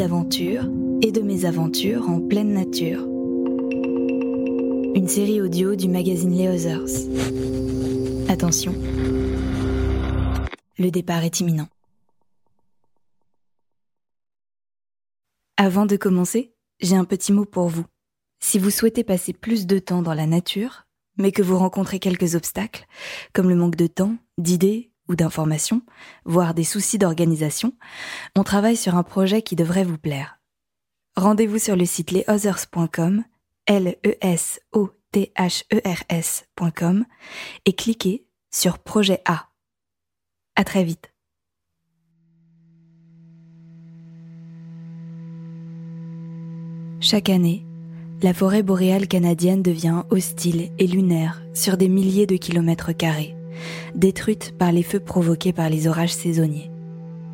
Récits d'aventure et de mésaventures en pleine nature. Une série audio du magazine Les Others. Attention, le départ est imminent. Avant de commencer, j'ai un petit mot pour vous. Si vous souhaitez passer plus de temps dans la nature, mais que vous rencontrez quelques obstacles, comme le manque de temps, d'idées ou d'information, voire des soucis d'organisation, on travaille sur un projet qui devrait vous plaire. Rendez-vous sur le site lesothers.com, l e e et cliquez sur projet A. À très vite. Chaque année, la forêt boréale canadienne devient hostile et lunaire sur des milliers de kilomètres carrés détruite par les feux provoqués par les orages saisonniers.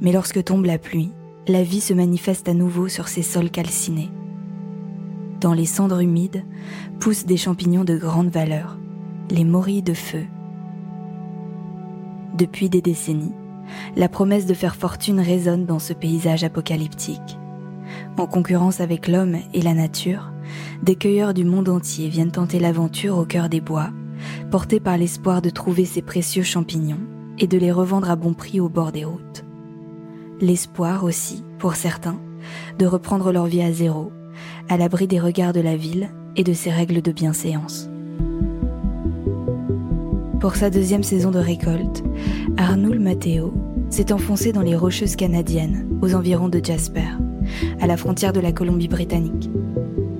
Mais lorsque tombe la pluie, la vie se manifeste à nouveau sur ces sols calcinés. Dans les cendres humides poussent des champignons de grande valeur, les morilles de feu. Depuis des décennies, la promesse de faire fortune résonne dans ce paysage apocalyptique. En concurrence avec l'homme et la nature, des cueilleurs du monde entier viennent tenter l'aventure au cœur des bois portés par l'espoir de trouver ces précieux champignons et de les revendre à bon prix au bord des routes. L'espoir aussi, pour certains, de reprendre leur vie à zéro, à l'abri des regards de la ville et de ses règles de bienséance. Pour sa deuxième saison de récolte, Arnoul Matteo s'est enfoncé dans les rocheuses canadiennes, aux environs de Jasper, à la frontière de la Colombie-Britannique.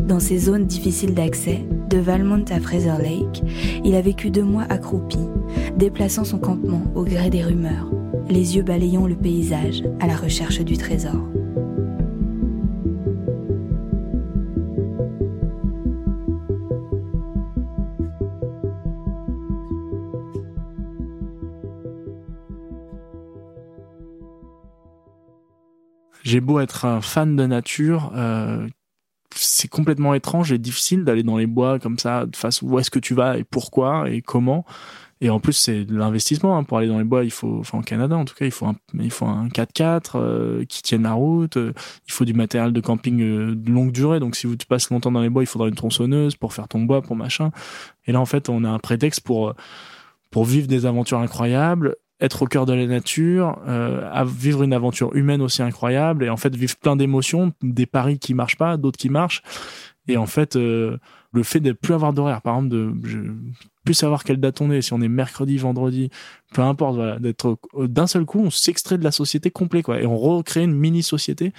Dans ces zones difficiles d'accès, de Valmont à Fraser Lake, il a vécu deux mois accroupi, déplaçant son campement au gré des rumeurs, les yeux balayant le paysage à la recherche du trésor. J'ai beau être un fan de nature, euh, c'est complètement étrange et difficile d'aller dans les bois comme ça, de face où est-ce que tu vas et pourquoi et comment. Et en plus, c'est de l'investissement. Hein. Pour aller dans les bois, il faut, enfin, en Canada en tout cas, il faut un, il faut un 4x4 euh, qui tienne la route. Euh, il faut du matériel de camping euh, de longue durée. Donc, si vous passes longtemps dans les bois, il faudra une tronçonneuse pour faire ton bois, pour machin. Et là, en fait, on a un prétexte pour, pour vivre des aventures incroyables être au cœur de la nature, euh, vivre une aventure humaine aussi incroyable et en fait vivre plein d'émotions, des paris qui marchent pas, d'autres qui marchent. Et en fait, euh, le fait de plus avoir d'horaire, par exemple, de je, plus savoir quelle date on est, si on est mercredi, vendredi, peu importe, voilà, d'être d'un seul coup, on s'extrait de la société complète, quoi, et on recrée une mini société.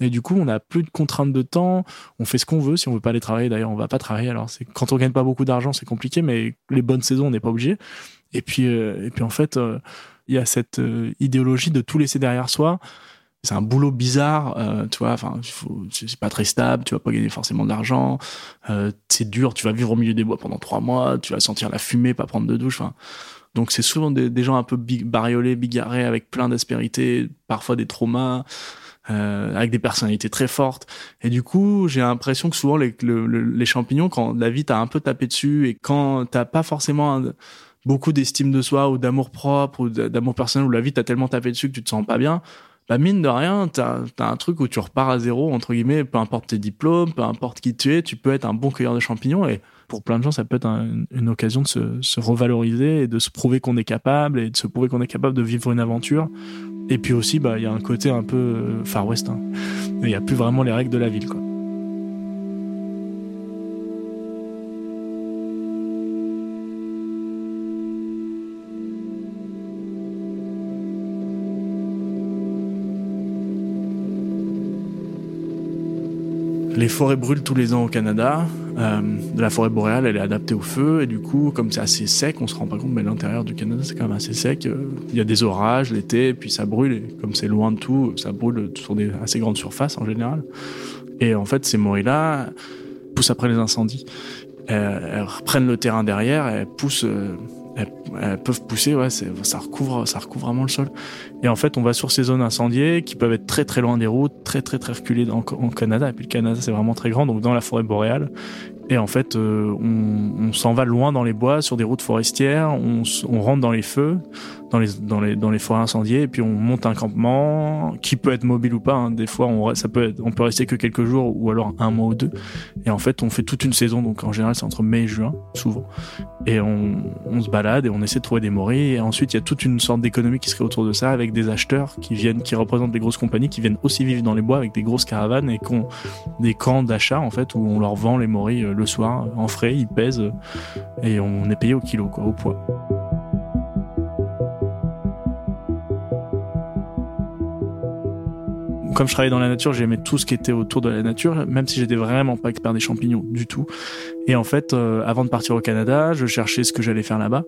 Et du coup, on n'a plus de contraintes de temps, on fait ce qu'on veut. Si on veut pas aller travailler, d'ailleurs, on va pas travailler. Alors, c'est quand on gagne pas beaucoup d'argent, c'est compliqué, mais les bonnes saisons, on n'est pas obligé. Et puis, euh, et puis en fait, euh, il y a cette euh, idéologie de tout laisser derrière soi. C'est un boulot bizarre, tu vois. Enfin, c'est pas très stable. Tu vas pas gagner forcément d'argent. c'est dur. Tu vas vivre au milieu des bois pendant trois mois. Tu vas sentir la fumée, pas prendre de douche. Enfin, donc c'est souvent des, gens un peu bariolés, bigarrés, avec plein d'aspérités, parfois des traumas. Euh, avec des personnalités très fortes. Et du coup, j'ai l'impression que souvent les, les champignons, quand la vie t'a un peu tapé dessus et quand t'as pas forcément un, beaucoup d'estime de soi ou d'amour propre ou d'amour personnel où la vie t'a tellement tapé dessus que tu te sens pas bien, bah mine de rien, t'as as un truc où tu repars à zéro, entre guillemets, peu importe tes diplômes, peu importe qui tu es, tu peux être un bon cueilleur de champignons et pour plein de gens, ça peut être une occasion de se, se, revaloriser et de se prouver qu'on est capable et de se prouver qu'on est capable de vivre une aventure. Et puis aussi, bah, il y a un côté un peu euh, Far West. Hein. Il n'y a plus vraiment les règles de la ville, quoi. Les forêts brûlent tous les ans au Canada. euh, la forêt boréale, elle est adaptée au feu, et du coup, comme c'est assez sec, on se rend pas compte, mais l'intérieur du Canada, c'est quand même assez sec. Euh, il y a des orages l'été, puis ça brûle, et comme c'est loin de tout, ça brûle sur des assez grandes surfaces en général. Et en fait, ces morilles-là poussent après les incendies. Elles, reprennent le terrain derrière, elles poussent elles, peuvent pousser, ouais, ça recouvre, ça recouvre vraiment le sol. Et en fait, on va sur ces zones incendiées qui peuvent être très très loin des routes, très très très reculées en, Canada. Et puis le Canada, c'est vraiment très grand, donc dans la forêt boréale. Et en fait, euh, on, s'en va loin dans les bois, sur des routes forestières, on rentre dans les feux, dans les, forêts incendiées, et puis on monte un campement qui peut être mobile ou pas. Hein. Des fois, on, peut rester que quelques jours ou alors un mois ou deux. Et en fait, on fait toute une saison, donc en général, c'est entre mai et juin, souvent. Et on, se balade et on essaie de trouver des morilles. Et ensuite, il y a toute une sorte d'économie qui serait autour de ça, avec des acheteurs qui viennent, qui représentent des grosses compagnies, qui viennent aussi vivre dans les bois avec des grosses caravanes et qui ont des camps d'achat, en fait, où on leur vend les morilles le soir en frais, ils pèsent et on est payé au kilo, au poids. Comme je travaillais dans la nature, j'aimais tout ce qui était autour de la nature, même si j'étais vraiment pas expert des champignons du tout. Et en fait, euh, avant de partir au Canada, je cherchais ce que j'allais faire là-bas.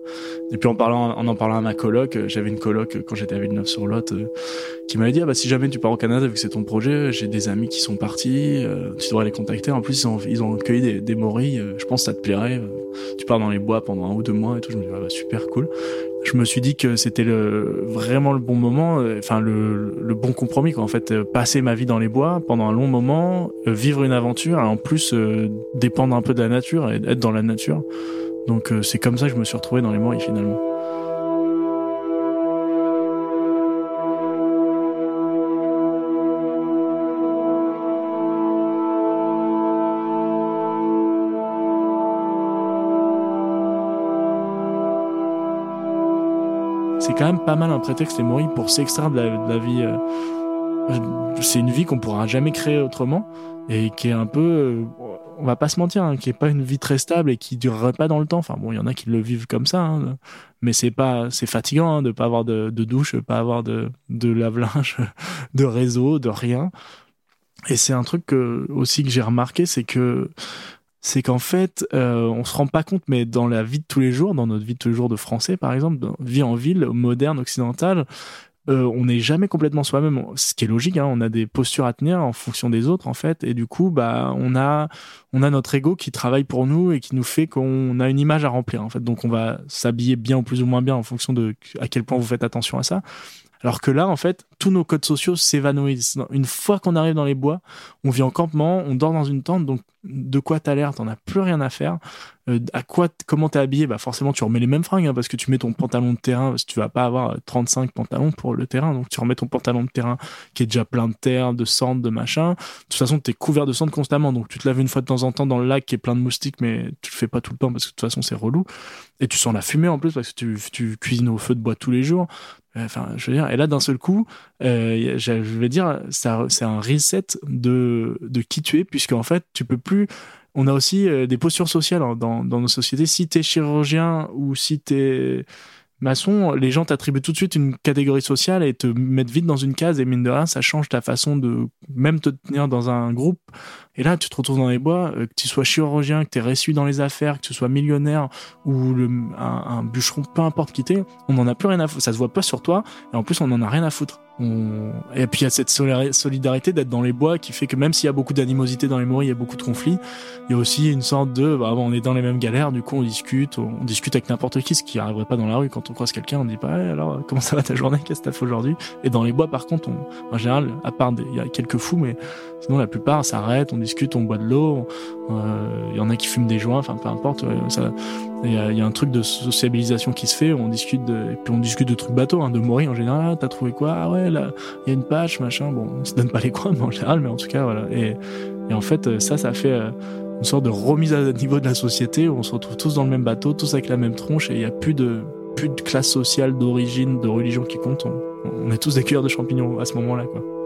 Et puis en parlant, en en parlant à ma coloc, euh, j'avais une coloc euh, quand j'étais à Villeneuve-sur-Lot qui m'avait dit ah bah si jamais tu pars au Canada vu que c'est ton projet, j'ai des amis qui sont partis, tu devrais les contacter. En plus ils ont ils ont cueilli des, des morilles, je pense que ça te plairait. tu pars dans les bois pendant un ou deux mois et tout. Je me dis ah bah super cool je me suis dit que c'était le, vraiment le bon moment, euh, enfin le, le bon compromis quoi. En fait, euh, passer ma vie dans les bois pendant un long moment, euh, vivre une aventure, et en plus dépendre un peu de la nature et être dans la nature. Donc c'est comme ça que je me suis retrouvé dans les morilles finalement. c'est quand même pas mal un prétexte les morilles pour s'extraire de, la, vie. Euh, c'est une vie qu'on pourra jamais créer autrement et qui est un peu, euh, on va pas se mentir, hein, qui est pas une vie très stable et qui durerait pas dans le temps. Enfin bon, il y en a qui le vivent comme ça, hein, mais c'est pas, c'est fatigant hein, de pas avoir de, de douche, pas avoir de, de lave-linge, de réseau, de rien. Et c'est un truc que, aussi que j'ai remarqué, c'est que c'est qu'en fait, euh, on se rend pas compte, mais dans la vie de tous les jours, dans notre vie de tous les jours de Français, par exemple, vie en ville, moderne, occidentale, euh, on n'est jamais complètement soi-même, ce qui est logique. Hein, on a des postures à tenir en fonction des autres, en fait, et du coup, bah, on a, on a notre ego qui travaille pour nous et qui nous fait qu'on a une image à remplir, en fait. Donc, on va s'habiller bien ou plus ou moins bien en fonction de à quel point vous faites attention à ça. Alors que là, en fait, tous nos codes sociaux s'évanouissent. Une fois qu'on arrive dans les bois, on vit en campement, on dort dans une tente, donc de quoi t'as l'air T'en as plus rien à faire. Euh, à quoi, comment t'es habillé? Bah forcément, tu remets les mêmes fringues hein, parce que tu mets ton pantalon de terrain. Parce que tu vas pas avoir 35 pantalons pour le terrain, donc tu remets ton pantalon de terrain qui est déjà plein de terre, de cendres, de machin. De toute façon, t'es couvert de cendres constamment, donc tu te laves une fois de temps en temps dans le lac qui est plein de moustiques, mais tu le fais pas tout le temps parce que de toute façon c'est relou. Et tu sens la fumée en plus parce que tu cuisines au feu de bois tous les jours. Enfin, je veux dire, et là d'un seul coup, euh, je vais dire, c'est un reset de de qui tu es, puisque en fait, tu peux plus. On a aussi euh, des postures sociales hein, dans dans nos sociétés. Si t'es chirurgien ou si t'es maçon, les gens t'attribuent tout de suite une catégorie sociale et te mettent vite dans une case et mine de rien, ça change ta façon de même te tenir dans un groupe. Et là, tu te retrouves dans les bois, euh, que tu sois chirurgien, que tu es reçu dans les affaires, que tu sois millionnaire ou un, bûcheron, peu importe qui t'es, on n'en a plus rien à foutre. Ça se voit pas sur toi et en plus, on n'en a rien à foutre. Et puis il y a cette solidarité d'être dans les bois qui fait que même s'il y a beaucoup d'animosité dans les morilles, il y a beaucoup de conflits, il y a aussi une sorte de, bah, on est dans les mêmes galères, du coup on discute, on, discute avec n'importe qui, ce qui arriverait pas dans la rue quand on croise quelqu'un, on dit pas, alors comment ça va ta journée, qu'est-ce que t'as fait aujourd'hui? Et dans les bois par contre, on, en général, à part il y a quelques fous, mais sinon la plupart s'arrêtent, on discute, on boit de l'eau, il euh, y en a qui fument des joints, enfin peu importe, il y, a, y, a, un truc de sociabilisation qui se fait, on discute de, et puis on discute de trucs bateaux, hein, de mourir en général. T'as trouvé quoi? Ah ouais, là, il y a une patch, machin. Bon, on se donne pas les coins, mais en général, mais en tout cas, voilà. Et, et en fait, ça, ça fait euh, une sorte de remise à niveau de la société où on se retrouve tous dans le même bateau, tous avec la même tronche, et il y a plus de plus de classe sociale, d'origine, de religion qui compte. On, est tous des cueilleurs de champignons à ce moment-là, quoi.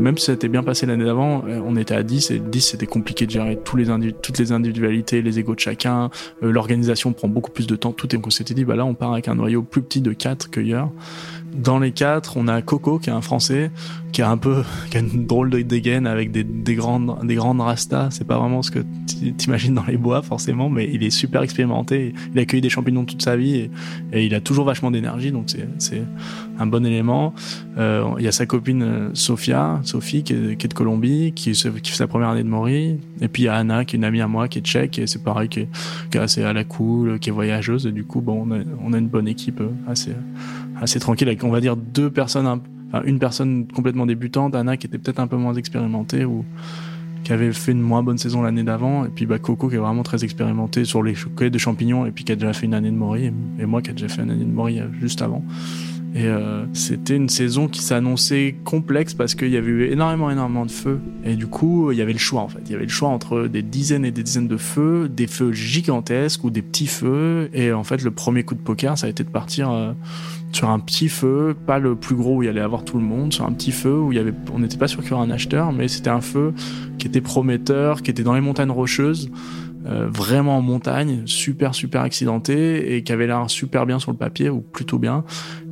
Même si ça était bien passé l'année d'avant, euh, on était à 10 et 10 c'était compliqué de gérer toutes les individualités, les égos de chacun, euh, l'organisation prend beaucoup plus de temps, tout est on s'était dit bah là on part avec un noyau plus petit de 4 cueilleurs dans les quatre, on a Coco qui est un Français, qui a un peu, qui a une drôle de dégaine avec des, des grandes, des grandes rastas. C'est pas vraiment ce que t'imagines dans les bois forcément, mais il est super expérimenté. Il a cueilli des champignons toute sa vie et, il a toujours vachement d'énergie, donc c'est un bon élément. Euh, il y a sa copine euh, Sofia, Sophie qui est, de Colombie, qui, qui, fait sa première année de Mori. Et puis il y a Anna qui est une amie à moi, qui est tchèque, et c'est pareil, qui est, qui est, assez à la cool, qui est voyageuse. Et du coup, bon, on a, on a une bonne équipe euh, assez assez tranquille avec on va dire deux personnes enfin une personne complètement débutante Anna qui était peut-être un peu moins expérimentée ou qui avait fait une moins bonne saison l'année d'avant et puis bah Coco qui est vraiment très expérimenté sur les cueillettes de champignons et puis qui a déjà fait une année de Mori et moi qui a déjà fait une année de Mori euh, juste avant et euh, c'était une saison qui s'annonçait complexe parce qu'il y avait eu énormément, énormément de feux. Et du coup, il y avait le choix en fait. Il y avait le choix entre des dizaines et des dizaines de feux, des feux gigantesques ou des petits feux. Et en fait, le premier coup de poker, ça a été de partir euh, sur un petit feu, pas le plus gros où il allait avoir tout le monde, sur un petit feu où on n'était pas sûr qu'il y aurait un acheteur, mais c'était un feu qui était prometteur, qui était dans les montagnes rocheuses. Euh, vraiment en montagne, super super accidenté et qui avait l'air super bien sur le papier ou plutôt bien.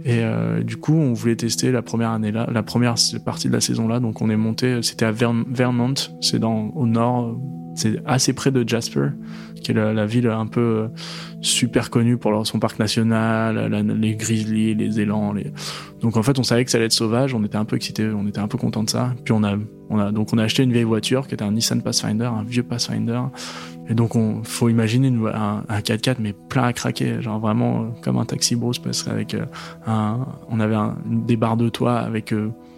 Et euh, du coup, on voulait tester la première année là, la première partie de la saison là. Donc on est monté, c'était à Vermont, c'est dans au nord, c'est assez près de Jasper, qui est la, ville un peu euh, super connue pour son parc national, les grizzlies, les élans. Les... Donc en fait, on savait que ça allait être sauvage. On était un peu excités, on était un peu content de ça. Puis on a, on a donc on a acheté une vieille voiture qui était un Nissan Pathfinder, un vieux Pathfinder. Et donc on faut imaginer un, un 4x4 mais plein à craquer, genre vraiment euh, comme un taxi brousse parce qu'avec euh, un, on avait un, des barres de toit avec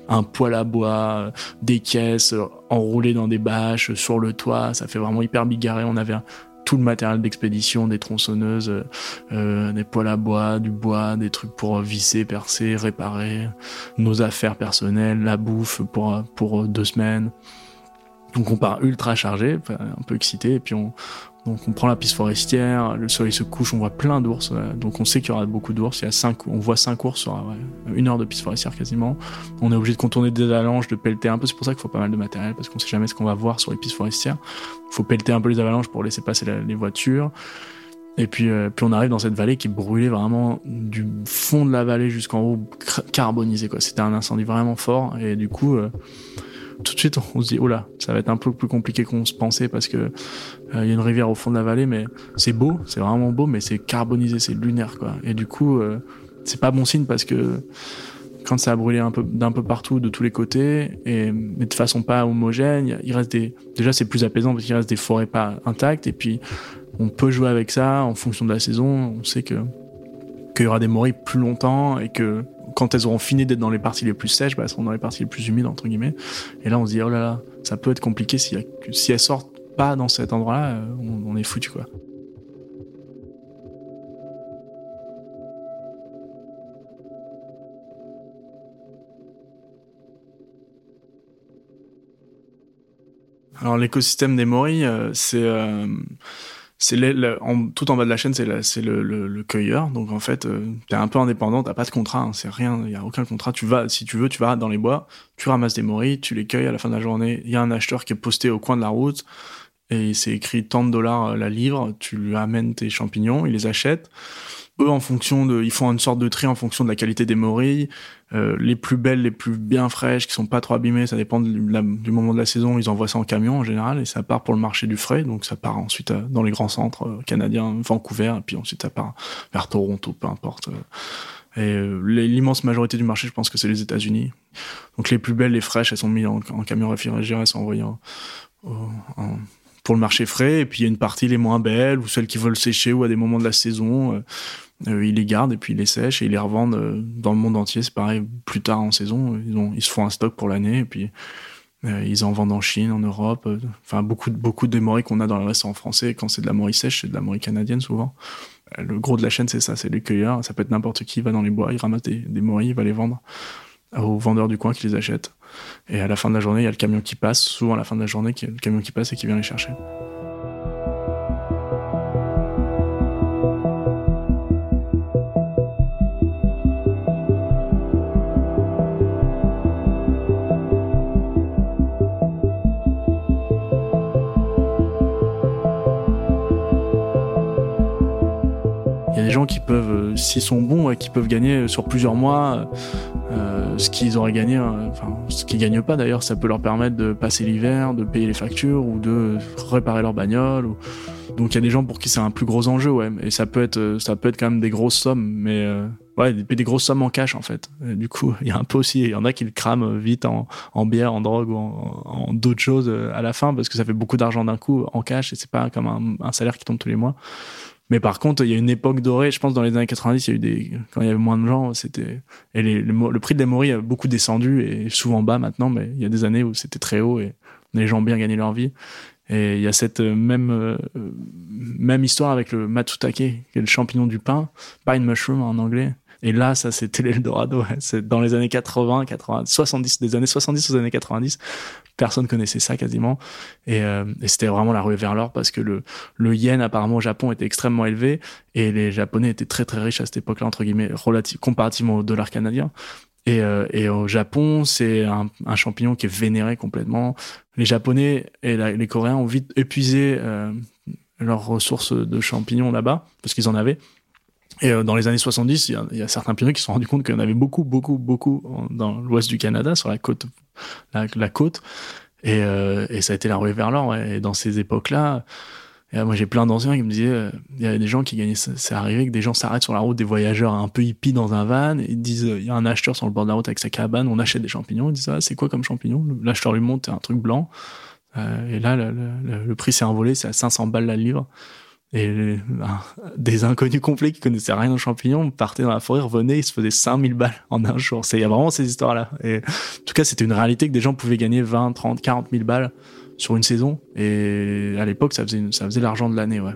un poêle à bois, des caisses enroulées dans des bâches sur le toit. Ça fait vraiment hyper bigarré. On avait tout le matériel d'expédition, des tronçonneuses, euh, des poêles à bois, du bois, des trucs pour visser, percer, réparer, nos affaires personnelles, la bouffe pour pour deux semaines. Donc on part ultra chargé, un peu excité, et puis on, donc on prend la piste forestière, le soleil se couche, on voit plein d'ours. Donc on sait qu'il y aura beaucoup d'ours. Il y a cinq, on voit cinq ours sur une heure de piste forestière quasiment. On est obligé de contourner des avalanches, de pelleter un peu. C'est pour ça qu'il faut pas mal de matériel parce qu'on sait jamais ce qu'on va voir sur les pistes forestières. Il faut pelleter un peu les avalanches pour laisser passer les voitures. Et puis, euh, puis on arrive dans cette vallée qui brûlait vraiment du fond de la vallée jusqu'en haut, carbonisé quoi. C'était un incendie vraiment fort et du coup. Euh, tout de suite on se dit oh là ça va être un peu plus compliqué qu'on se pensait parce que euh, il y a une rivière au fond de la vallée mais c'est beau c'est vraiment beau mais c'est carbonisé c'est lunaire quoi. Et du coup euh, c'est pas bon signe parce que quand ça a brûlé un peu d'un peu partout de tous les côtés et mais de façon pas homogène il reste des déjà c'est plus apaisant parce qu'il reste des forêts pas intactes et puis on peut jouer avec ça en fonction de la saison. On sait que qu'il y aura des morilles plus longtemps et que quand elles auront fini d'être dans les parties les plus sèches, bah, elles seront dans les parties les plus humides, entre guillemets. Et là, on se dit, oh là là, ça peut être compliqué si, si elles sortent pas dans cet endroit-là, euh, on, est foutu, quoi. Alors l'écosystème des morilles, euh, c'est euh, c'est tout en bas de la chaîne, c'est c'est le, le, cueilleur. Donc en fait, euh, t'es un peu indépendant, t'as pas de contrat, hein, c'est rien, il y a aucun contrat. Tu vas, si tu veux, tu vas dans les bois, tu ramasses des morilles, tu les cueilles à la fin de la journée. Il y a un acheteur qui est posté au coin de la route et c'est écrit tant de dollars euh, la livre. Tu lui amènes tes champignons, il les achète eux en fonction de ils font une sorte de tri en fonction de la qualité des morilles. Euh, les plus belles les plus bien fraîches qui sont pas trop abîmées ça dépend du, moment de la saison ils envoient ça en camion en général et ça part pour le marché du frais. Donc ça part ensuite euh, dans les grands centres euh, canadiens Vancouver et puis ensuite ça part vers Toronto peu importe. Et l'immense majorité du marché je pense que c'est les États-Unis. Donc les plus belles les fraîches elles sont mises en, camion réfrigéré elles sont envoyées en, pour le marché frais et puis il y a une partie les moins belles ou celles qui veulent sécher ou à des moments de la saison euh, ils les gardent et puis ils les sèchent et ils les revendent euh, dans le monde entier. C'est pareil, plus tard en saison, ils, se font un stock pour l'année et puis euh, ils en vendent en Chine, en Europe. Enfin, beaucoup, beaucoup de morilles qu'on a dans le restaurant français. Quand c'est de la morille sèche, c'est de la morille canadienne souvent. Le gros de la chaîne, c'est ça, c'est les cueilleurs. Ça peut être n'importe qui, il va dans les bois, il ramasse des, des morilles, il va les vendre aux vendeurs du coin qui les achètent. Et à la fin de la journée, il y a le camion qui passe. Souvent, à la fin de la journée, il y a le camion qui passe et qui vient les chercher. Qui peuvent, s'ils sont bons, qui peuvent gagner sur plusieurs mois ce qu'ils auraient gagné, enfin ce qu'ils gagnent pas d'ailleurs, ça peut leur permettre de passer l'hiver, de payer les factures ou de réparer leur bagnole. Donc il y a des gens pour qui c'est un plus gros enjeu, ouais. Et ça peut être, ça peut être quand même des grosses sommes, mais ouais, des, des, grosses sommes en cash en fait. du coup, il y a un peu aussi, il y en a qui le crament vite en, bière, en drogue ou en, d'autres choses euh, à la fin parce que ça fait beaucoup d'argent d'un coup en cash et c'est pas comme un, salaire qui tombe tous les mois. Mais par contre, il y a une époque dorée. Je pense dans les années 90, il y a eu des quand il y avait moins de gens, c'était et les, le, prix de l'hémorragie a beaucoup descendu et souvent bas maintenant. Mais il y a des années où c'était très haut et les gens ont bien gagné leur vie. Et il y a cette euh, même euh, même histoire avec le matsutake, qui est le champignon du pain, pine mushroom en anglais, et là, ça, c'était l'Eldorado. C'est dans les années 80, 80, 70, des années 70 aux années 90. Personne connaissait ça quasiment. Et, euh, et c'était vraiment la ruée vers l'or parce que le, le yen, apparemment, au Japon, était extrêmement élevé et les Japonais étaient très, très riches à cette époque-là, entre guillemets, relative, comparativement au dollar canadien. Et, euh, et, au Japon, c'est un, champignon qui est vénéré complètement. Les Japonais et les Coréens ont vite épuisé euh, leurs ressources de champignons là-bas, parce qu'ils en avaient. Et euh, dans les années 70, il y a, certains pionniers qui se sont rendus compte qu'il y en avait beaucoup, beaucoup, beaucoup dans l'ouest du Canada, sur la côte, la, côte. Et, ça a été la ruée vers l'or. Et dans ces époques-là, moi j'ai plein d'anciens qui me disaient, euh, il y avait des gens qui gagnaient, c'est arrivé que des gens s'arrêtent sur la route, des voyageurs un peu hippies dans un van, et ils disent, il y a un acheteur sur le bord de la route avec sa cabane, on achète des champignons, ils disent, ah, c'est quoi comme champignon? L'acheteur lui montre un truc blanc. et là, le prix s'est envolé, c'est à 500 balles la livre. Et ben, des inconnus complets qui connaissaient rien aux champignons partaient dans la forêt, revenaient, ils se faisaient 5000 balles en un jour. Il y a vraiment ces histoires-là. Et en tout cas, c'était une réalité que des gens pouvaient gagner 20, 30, 40 000 balles sur une saison. Et à l'époque, ça faisait, ça faisait l'argent de l'année, ouais.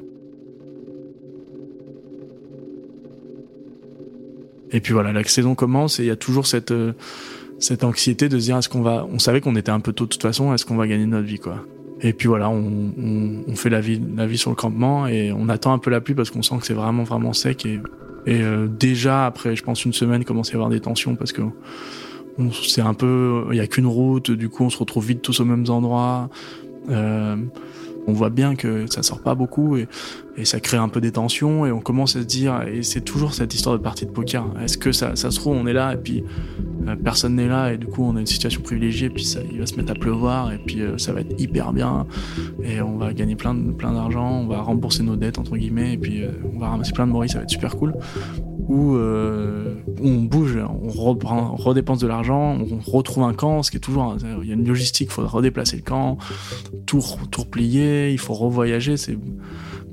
Et puis voilà, la saison commence et il y a toujours cette, euh, cette anxiété de se dire est-ce qu'on va, on savait qu'on était un peu tôt de toute façon, est-ce qu'on va gagner notre vie, quoi. Et puis voilà, on, on, fait la vie, la vie sur le campement et on attend un peu la pluie parce qu'on sent que c'est vraiment vraiment sec et, et euh, déjà après, je pense une semaine, commence à y avoir des tensions parce que c'est un peu, il y a qu'une route, du coup on se retrouve vite tous aux mêmes endroits. Euh, on voit bien que ça sort pas beaucoup et, et, ça crée un peu des tensions et on commence à se dire et c'est toujours cette histoire de partie de poker est-ce que ça, ça se trouve on est là et puis euh, personne n'est là et du coup on a une situation privilégiée et puis ça, il va se mettre à pleuvoir et puis euh, ça va être hyper bien et on va gagner plein plein d'argent on va rembourser nos dettes entre guillemets et puis on va ramasser plein de moris ça va être super cool où on bouge, on reprend, redépense de l'argent, on retrouve un camp, ce qui est toujours, il y a une logistique, il faut redéplacer le camp, tout, tout replier, il faut revoyager, c'est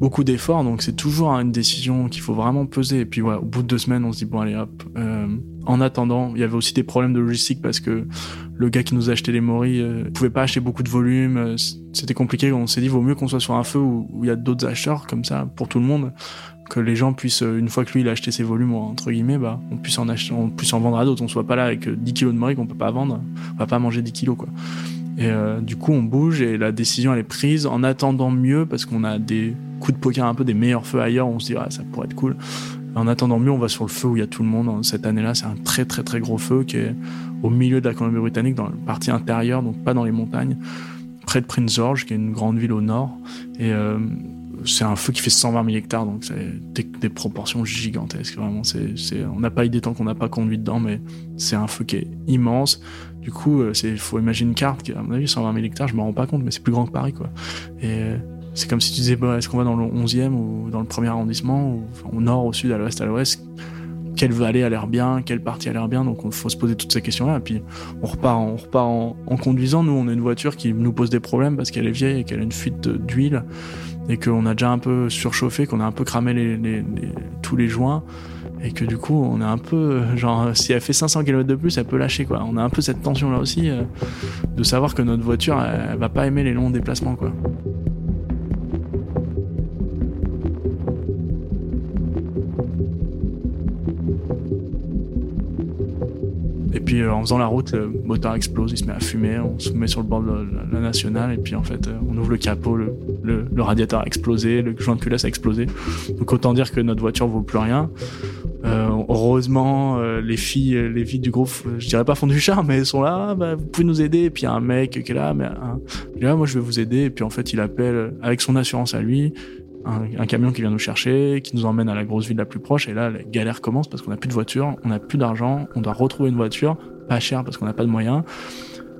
beaucoup d'efforts, donc c'est toujours une décision qu'il faut vraiment peser. Et puis ouais, au bout de deux semaines, on se dit bon allez hop. Euh, en attendant, il y avait aussi des problèmes de logistique parce que le gars qui nous a acheté les moris euh, pouvait pas acheter beaucoup de volume. Euh, c'était compliqué. On s'est dit vaut mieux qu'on soit sur un feu où, il y a d'autres acheteurs comme ça pour tout le monde que les gens puissent une fois que lui il a acheté ses volumes entre guillemets bah on puisse en acheter on puisse en vendre à d'autres on soit pas là avec 10 kilos de moris qu'on peut pas vendre on va pas manger 10 kilos quoi et euh, du coup, on bouge et la décision elle est prise en attendant mieux parce qu'on a des coups de poker un peu des meilleurs feux ailleurs. On se dit ah, ça pourrait être cool. En attendant mieux, on va sur le feu où il y a tout le monde. Cette année-là, c'est un très très très gros feu qui est au milieu de la Colombie-Britannique, dans la partie intérieure, donc pas dans les montagnes, près de Prince George, qui est une grande ville au nord. Et euh, c'est un feu qui fait 120 000 hectares, donc c'est des, des, proportions gigantesques. Vraiment, c'est, on n'a pas idée tant qu'on n'a pas conduit dedans, mais c'est un feu qui est immense. Du coup, euh, c'est, faut imaginer une carte qui, à mon avis, 120 000 hectares, je me rends pas compte, mais c'est plus grand que Paris, quoi. Et euh, c'est comme si tu disais, bah, est-ce qu'on va dans le 11e ou dans le premier arrondissement, ou au nord, au sud, à l'ouest, à l'ouest? Quelle vallée a l'air bien, quelle partie a l'air bien, donc il faut se poser toutes ces questions-là. Et puis on repart, on repart en, conduisant. Nous, on a une voiture qui nous pose des problèmes parce qu'elle est vieille et qu'elle a une fuite d'huile et qu'on a déjà un peu surchauffé, qu'on a un peu cramé tous les joints et que du coup on est un peu genre si elle fait 500 km de plus elle peut lâcher quoi. On a un peu cette tension là aussi euh, de savoir que notre voiture elle va pas aimer les longs déplacements quoi puis euh, en faisant la route, le moteur explose, il se met à fumer, on se met sur le bord de la, nationale et puis en fait euh, on ouvre le capot, le, le, le, radiateur a explosé, le joint de culasse a explosé. Donc autant dire que notre voiture vaut plus rien. Euh, heureusement, euh, les filles, les filles du groupe, je dirais pas font du charme, mais elles sont là. Bah, vous pouvez nous aider. Et puis a un mec qui est là, mais un, là, moi je vais vous aider. Et puis en fait, il appelle avec son assurance à lui. Un, camion qui vient nous chercher, qui nous emmène à la grosse ville la plus proche. Et là, la galère commence parce qu'on n'a plus de voiture, on n'a plus d'argent, on doit retrouver une voiture, pas cher parce qu'on n'a pas de moyens.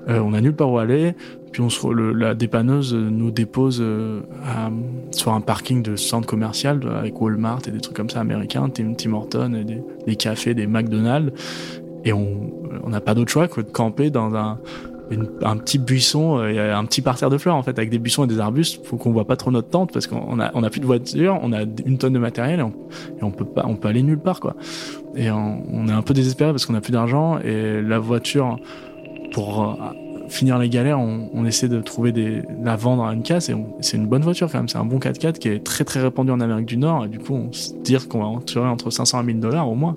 Euh, on a nulle part où aller. Puis on se, le, la dépanneuse nous dépose euh, sur un parking de centre commercial avec Walmart et des trucs comme ça américains, Tim, Tim Horton, et des, des cafés, des McDonald's. Et on n'a pas d'autre choix que de camper dans un, un petit buisson, euh, un petit parterre de fleurs en fait, avec des buissons et des arbustes. Faut qu'on voit pas trop notre tente parce qu'on a, on a plus de voiture, on a une tonne de matériel et on, et peut pas, on peut aller nulle part quoi. Et on, est un peu désespéré parce qu'on a plus d'argent et la voiture pour euh, finir les galères, on, essaie de trouver des, la vendre à une casse et c'est une bonne voiture quand même. C'est un bon 4x4 qui est très très répandu en Amérique du Nord et du coup on se dit qu'on va en entre 500 et 1000 dollars au moins.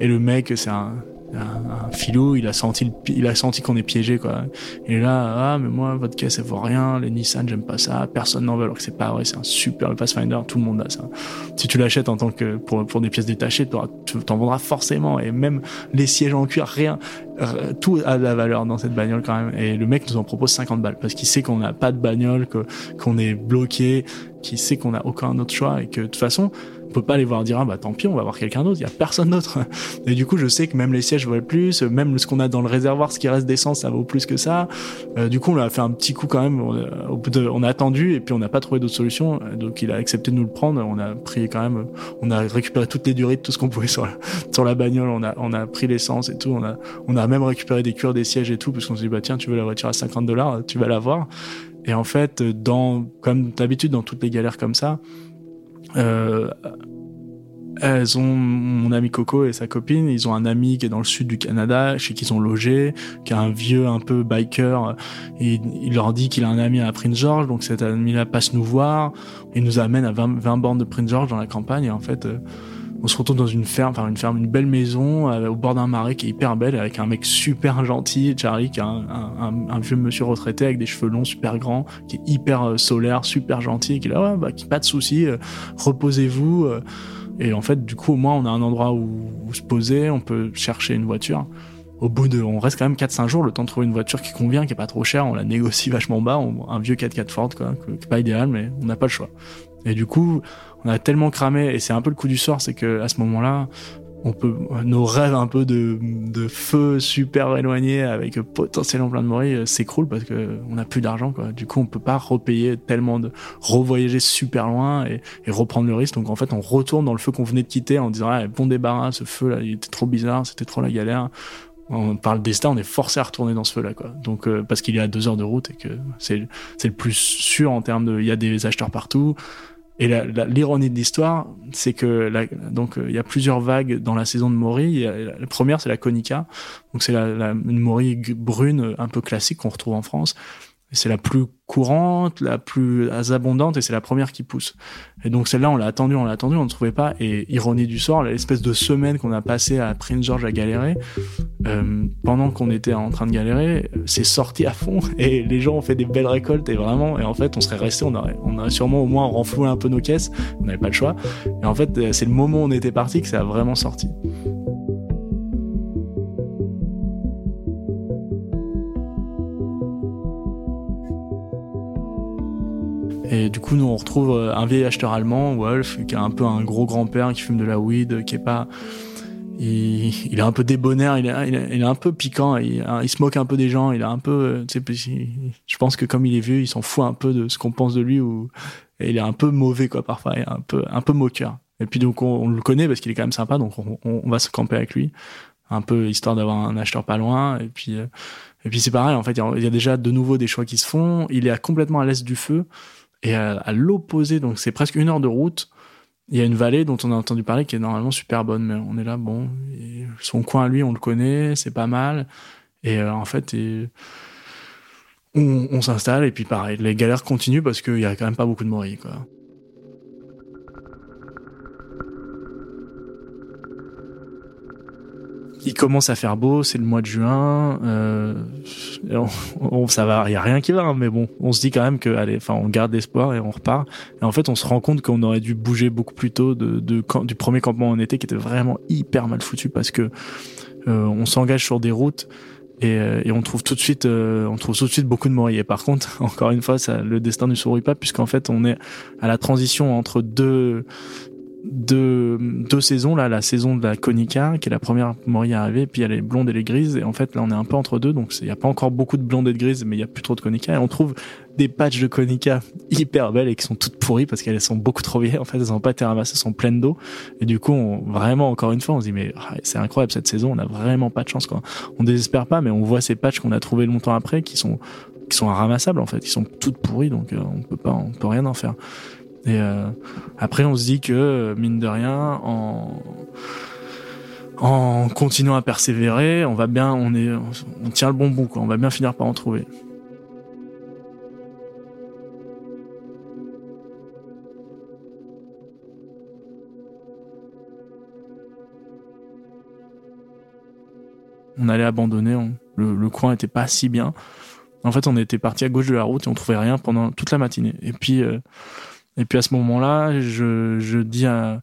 Et le mec, c'est un, un, philo, il a senti, il a senti qu'on est piégé quoi. Et là, ah mais moi votre caisse elle vaut rien, les Nissan j'aime pas ça, personne n'en veut alors que c'est pas vrai, c'est un super le Pathfinder, tout le monde a ça. Si tu l'achètes en tant que pour pour des pièces détachées, tu t'en vendras forcément et même les sièges en cuir, rien, tout a de la valeur dans cette bagnole quand même. Et le mec nous en propose 50 balles parce qu'il sait qu'on n'a pas de bagnole, que qu'on est bloqué, qu'il sait qu'on a aucun autre choix et que de toute façon on peut pas aller voir dire ah bah tant pis on va voir quelqu'un d'autre il y a personne d'autre. Et du coup je sais que même les sièges valent plus même ce qu'on a dans le réservoir ce qui reste d'essence ça vaut plus que ça. Euh, du coup on a fait un petit coup quand même on, de, a attendu et puis on n'a pas trouvé d'autre solution donc il a accepté de nous le prendre. On a pris quand même on a récupéré toutes les durées tout ce qu'on pouvait sur la, sur la bagnole. On a on a pris l'essence et tout. On a on a même récupéré des cuirs des sièges et tout parce qu'on s'est dit bah tiens tu veux la voiture à 50 dollars tu vas la voir. Et en fait dans comme d'habitude dans toutes les galères comme ça euh, elles ont mon ami Coco et sa copine, ils ont un ami qui est dans le sud du Canada, chez qui ils ont logé, qui est un vieux un peu biker. Et il leur dit qu'il a un ami à Prince George, donc cet ami-là passe nous voir. Il nous amène à 20, 20 bornes de Prince George dans la campagne. Et en fait, euh, on se retrouve dans une ferme, enfin une ferme, une belle maison euh, au bord d'un marais qui est hyper belle, avec un mec super gentil, Charlie, qui est un, un, un, vieux monsieur retraité avec des cheveux longs super grands, qui est hyper euh, solaire, super gentil, et qui est là, ouais, bah, qui pas de soucis, reposez-vous. Et en fait, du coup, au moins, on a un endroit où, se poser, on peut chercher une voiture. Au bout de, on reste quand même 4-5 jours, le temps de trouver une voiture qui convient, qui est pas trop chère, on la négocie vachement bas, un vieux 4x4 Ford, quoi, qui est pas idéal, mais on n'a pas le choix. Et du coup, on a tellement cramé, et c'est un peu le coup du sort, c'est que à ce moment-là, on peut nos rêves un peu de, de feu super éloignés avec potentiellement plein de morilles euh, s'écroulent parce que on n'a plus d'argent quoi. Du coup, on peut pas repayer tellement de revoyager super loin et, reprendre le risque. Donc en fait, on retourne dans le feu qu'on venait de quitter en disant ah, bon débarras, ce feu là, il était trop bizarre, c'était trop la galère. On parle destin, on est forcé à retourner dans ce feu là quoi. Donc euh, parce qu'il y a deux heures de route et que c'est c'est le plus sûr en termes de il y a des acheteurs partout et l'ironie de l'histoire, c'est que donc il y a plusieurs vagues dans la saison de Maury. La première, c'est la Konica, donc c'est la, la, une Maury brune un peu classique qu'on retrouve en France. C'est la plus courante, la plus abondante et c'est la première qui pousse. Et donc celle-là, on l'a attendue, on l'a attendue, on ne trouvait pas. Et ironie du sort, l'espèce de semaine qu'on a passé à Prince George à galérer, euh, pendant qu'on était en train de galérer, c'est sorti à fond et les gens ont fait des belles récoltes et vraiment, et en fait, on serait resté, on aurait, on aurait sûrement au moins renfloué un peu nos caisses, on n'avait pas le choix. Et en fait, c'est le moment où on était parti que ça a vraiment sorti. Et du coup, nous, on retrouve euh, un vieil acheteur allemand, Wolf, qui a un peu un gros grand-père qui fume de la weed, qui est pas... Il, est un peu débonnaire, il est, un peu piquant, il, il, se moque un peu des gens, il a un peu... Euh, je pense que comme il est vieux, il s'en fout un peu de ce qu'on pense de lui, ou et il est un peu mauvais, quoi, parfois, il est un peu, un peu moqueur. Et puis donc, on, le connaît parce qu'il est quand même sympa, donc on, on, va se camper avec lui, un peu histoire d'avoir un acheteur pas loin, et puis... Euh, et puis c'est pareil, en fait, il y a déjà de nouveau des choix qui se font. Il est complètement à l'est du feu. Et à, l'opposé, donc c'est presque une heure de route, il y a une vallée dont on a entendu parler qui est normalement super bonne, mais on est là, bon, son coin à lui, on le connaît, c'est pas mal. Et euh, en fait, on, on s'installe et puis pareil, les galères continuent parce qu'il y a quand même pas beaucoup de morilles, quoi. Il commence à faire beau, c'est le mois de juin, euh, on, ça va, il y a rien qui va, hein, mais bon, on se dit quand même que, allez, enfin, on garde l'espoir et on repart. Et en fait, on se rend compte qu'on aurait dû bouger beaucoup plus tôt de, de, du premier campement en été qui était vraiment hyper mal foutu parce que euh, on s'engage sur des routes et, et, on trouve tout de suite on trouve tout de suite beaucoup de morilles par contre encore une fois ça, le destin ne sourit pas puisqu'en fait on est à la transition entre deux deux, deux saisons là, la saison de la Konica qui est la première Mori à arriver, puis il y a les blondes et les grises et en fait là on est un peu entre deux donc il n'y a pas encore beaucoup de blondes et de grises mais il y a plus trop de Konica et on trouve des patchs de Konica hyper belles et qui sont toutes pourries parce qu'elles sont beaucoup trop vieilles en fait elles n'ont pas été ramassées, elles sont pleines d'eau et du coup on, vraiment encore une fois on se dit mais ah, c'est incroyable cette saison on a vraiment pas de chance quoi. On désespère pas mais on voit ces patchs qu'on a trouvés longtemps après qui sont qui sont ramassables en fait, ils sont toutes pourries donc euh, on peut pas on peut rien en faire. Et euh, après, on se dit que, mine de rien, en, continuant à persévérer, on va bien, on est, on tient le bon bout, quoi. On va bien finir par en trouver. On allait abandonner, le, coin était pas si bien. En fait, on était parti à gauche de la route et on trouvait rien pendant toute la matinée. Et puis, euh, et puis à ce moment-là, je, dis à,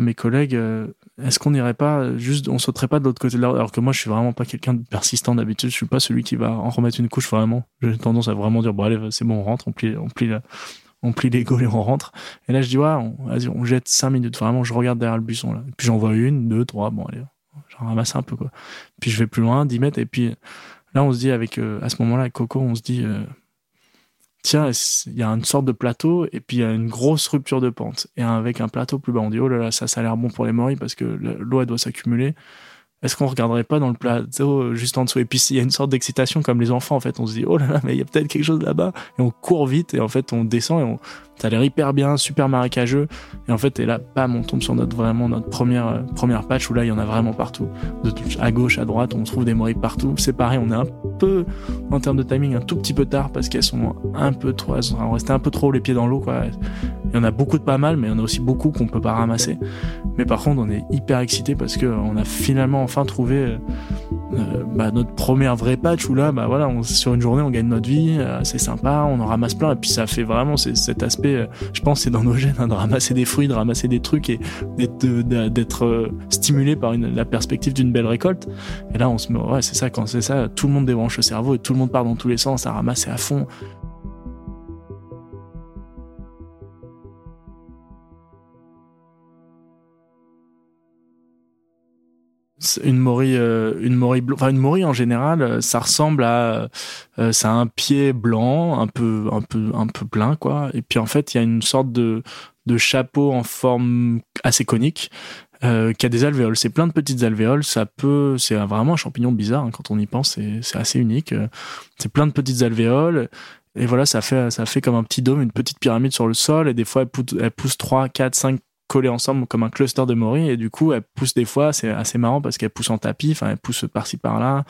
mes collègues, euh, est-ce qu'on n'irait pas juste, on sauterait pas de l'autre côté de la route? Alors que moi, je suis vraiment pas quelqu'un de persistant d'habitude. Je suis pas celui qui va en remettre une couche vraiment. J'ai tendance à vraiment dire bon allez, c'est bon, on rentre, on plie, on plie, on les gaules et on rentre. Et là, je dis ouais, vas-y, on jette cinq minutes. Vraiment, je regarde derrière le buisson là. Et puis j'en vois une, deux, trois. Bon allez, j'en ramasse un peu quoi. Puis je vais plus loin, 10 mètres. Et puis là, on se dit avec, euh, à ce moment-là, avec Coco, on se dit. Euh, tiens, il y a une sorte de plateau et puis il y a une grosse rupture de pente. Et avec un plateau plus bas, on dit, oh là là, ça, ça a l'air bon pour les morilles parce que l'eau, elle doit s'accumuler. Est-ce qu'on regarderait pas dans le plateau juste en dessous? Et puis il y a une sorte d'excitation comme les enfants en fait. On se dit oh là là mais il y a peut-être quelque chose là-bas et on court vite et en fait on descend et on ça a l'air hyper bien, super marécageux. Et en fait, et là, bam, on tombe sur notre vraiment notre première euh, première patch où là, il y en a vraiment partout. De à gauche, à droite, on trouve des morilles partout. C'est pareil, on est un peu en termes de timing un tout petit peu tard parce qu'elles sont un peu trop, elles sont restées un peu trop les pieds dans l'eau quoi. Il y en a beaucoup de pas mal, mais il y en a aussi beaucoup qu'on peut pas ramasser. Mais par contre, on est hyper excité parce que on a finalement enfin trouvé euh, euh, bah, notre première vraie patch où là, bah voilà, sur une journée, on gagne notre vie, euh, c'est sympa, on en ramasse plein, et puis ça fait vraiment cet aspect, je pense, c'est dans nos gènes, hein, de ramasser des fruits, de ramasser des trucs et d'être stimulé par la perspective d'une belle récolte. Et là, on se met, ouais, c'est ça, quand c'est ça, tout le monde débranche le cerveau et tout le monde part dans tous les sens à ramasser à fond. Une morille euh, une morille enfin une morille en général euh, ça ressemble à euh, ça a un pied blanc un peu un peu un peu plein quoi. Et puis en fait il y a une sorte de de chapeau en forme assez conique euh, qui a des alvéoles. C'est plein de petites alvéoles. Ça peut c'est vraiment un champignon bizarre hein, quand on y pense. C'est c'est assez unique c'est plein de petites alvéoles. Et voilà, ça fait, ça fait comme un petit dôme, une petite pyramide sur le sol, et des fois, elle pousse, elle pousse 3, 4, 5 collées ensemble comme un cluster de morilles et du coup elles poussent des fois c'est assez marrant parce qu'elles poussent en tapis enfin elles poussent par-ci par-là.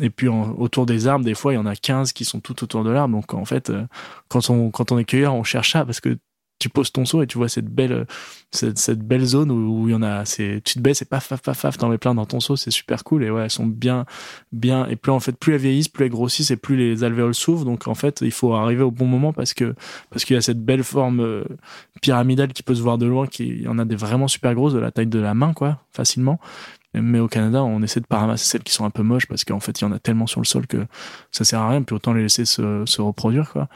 Et puis autour des arbres des fois il y en a 15 qui sont tout autour de l'arbre. Donc en fait euh, quand on quand on est cueilleur on cherche ça parce que tu poses ton seau et tu vois cette belle cette, belle zone où, il y en a c'est tu te baisses et paf paf paf paf t'en mets plein dans ton seau c'est super cool. Et ouais elles sont bien bien et plus en fait plus elles vieillissent plus elles grossissent et plus les alvéoles s'ouvrent. Donc en fait il faut arriver au bon moment parce que parce qu'il y a cette belle forme euh, pyramidale qui peut se voir de loin qui y en a des vraiment super grosses de la taille de la main quoi facilement. Mais au Canada, on essaie de pas ramasser celles qui sont un peu moches parce qu'en fait, il y en a tellement sur le sol que ça sert à rien, puis autant les laisser se, se reproduire, quoi.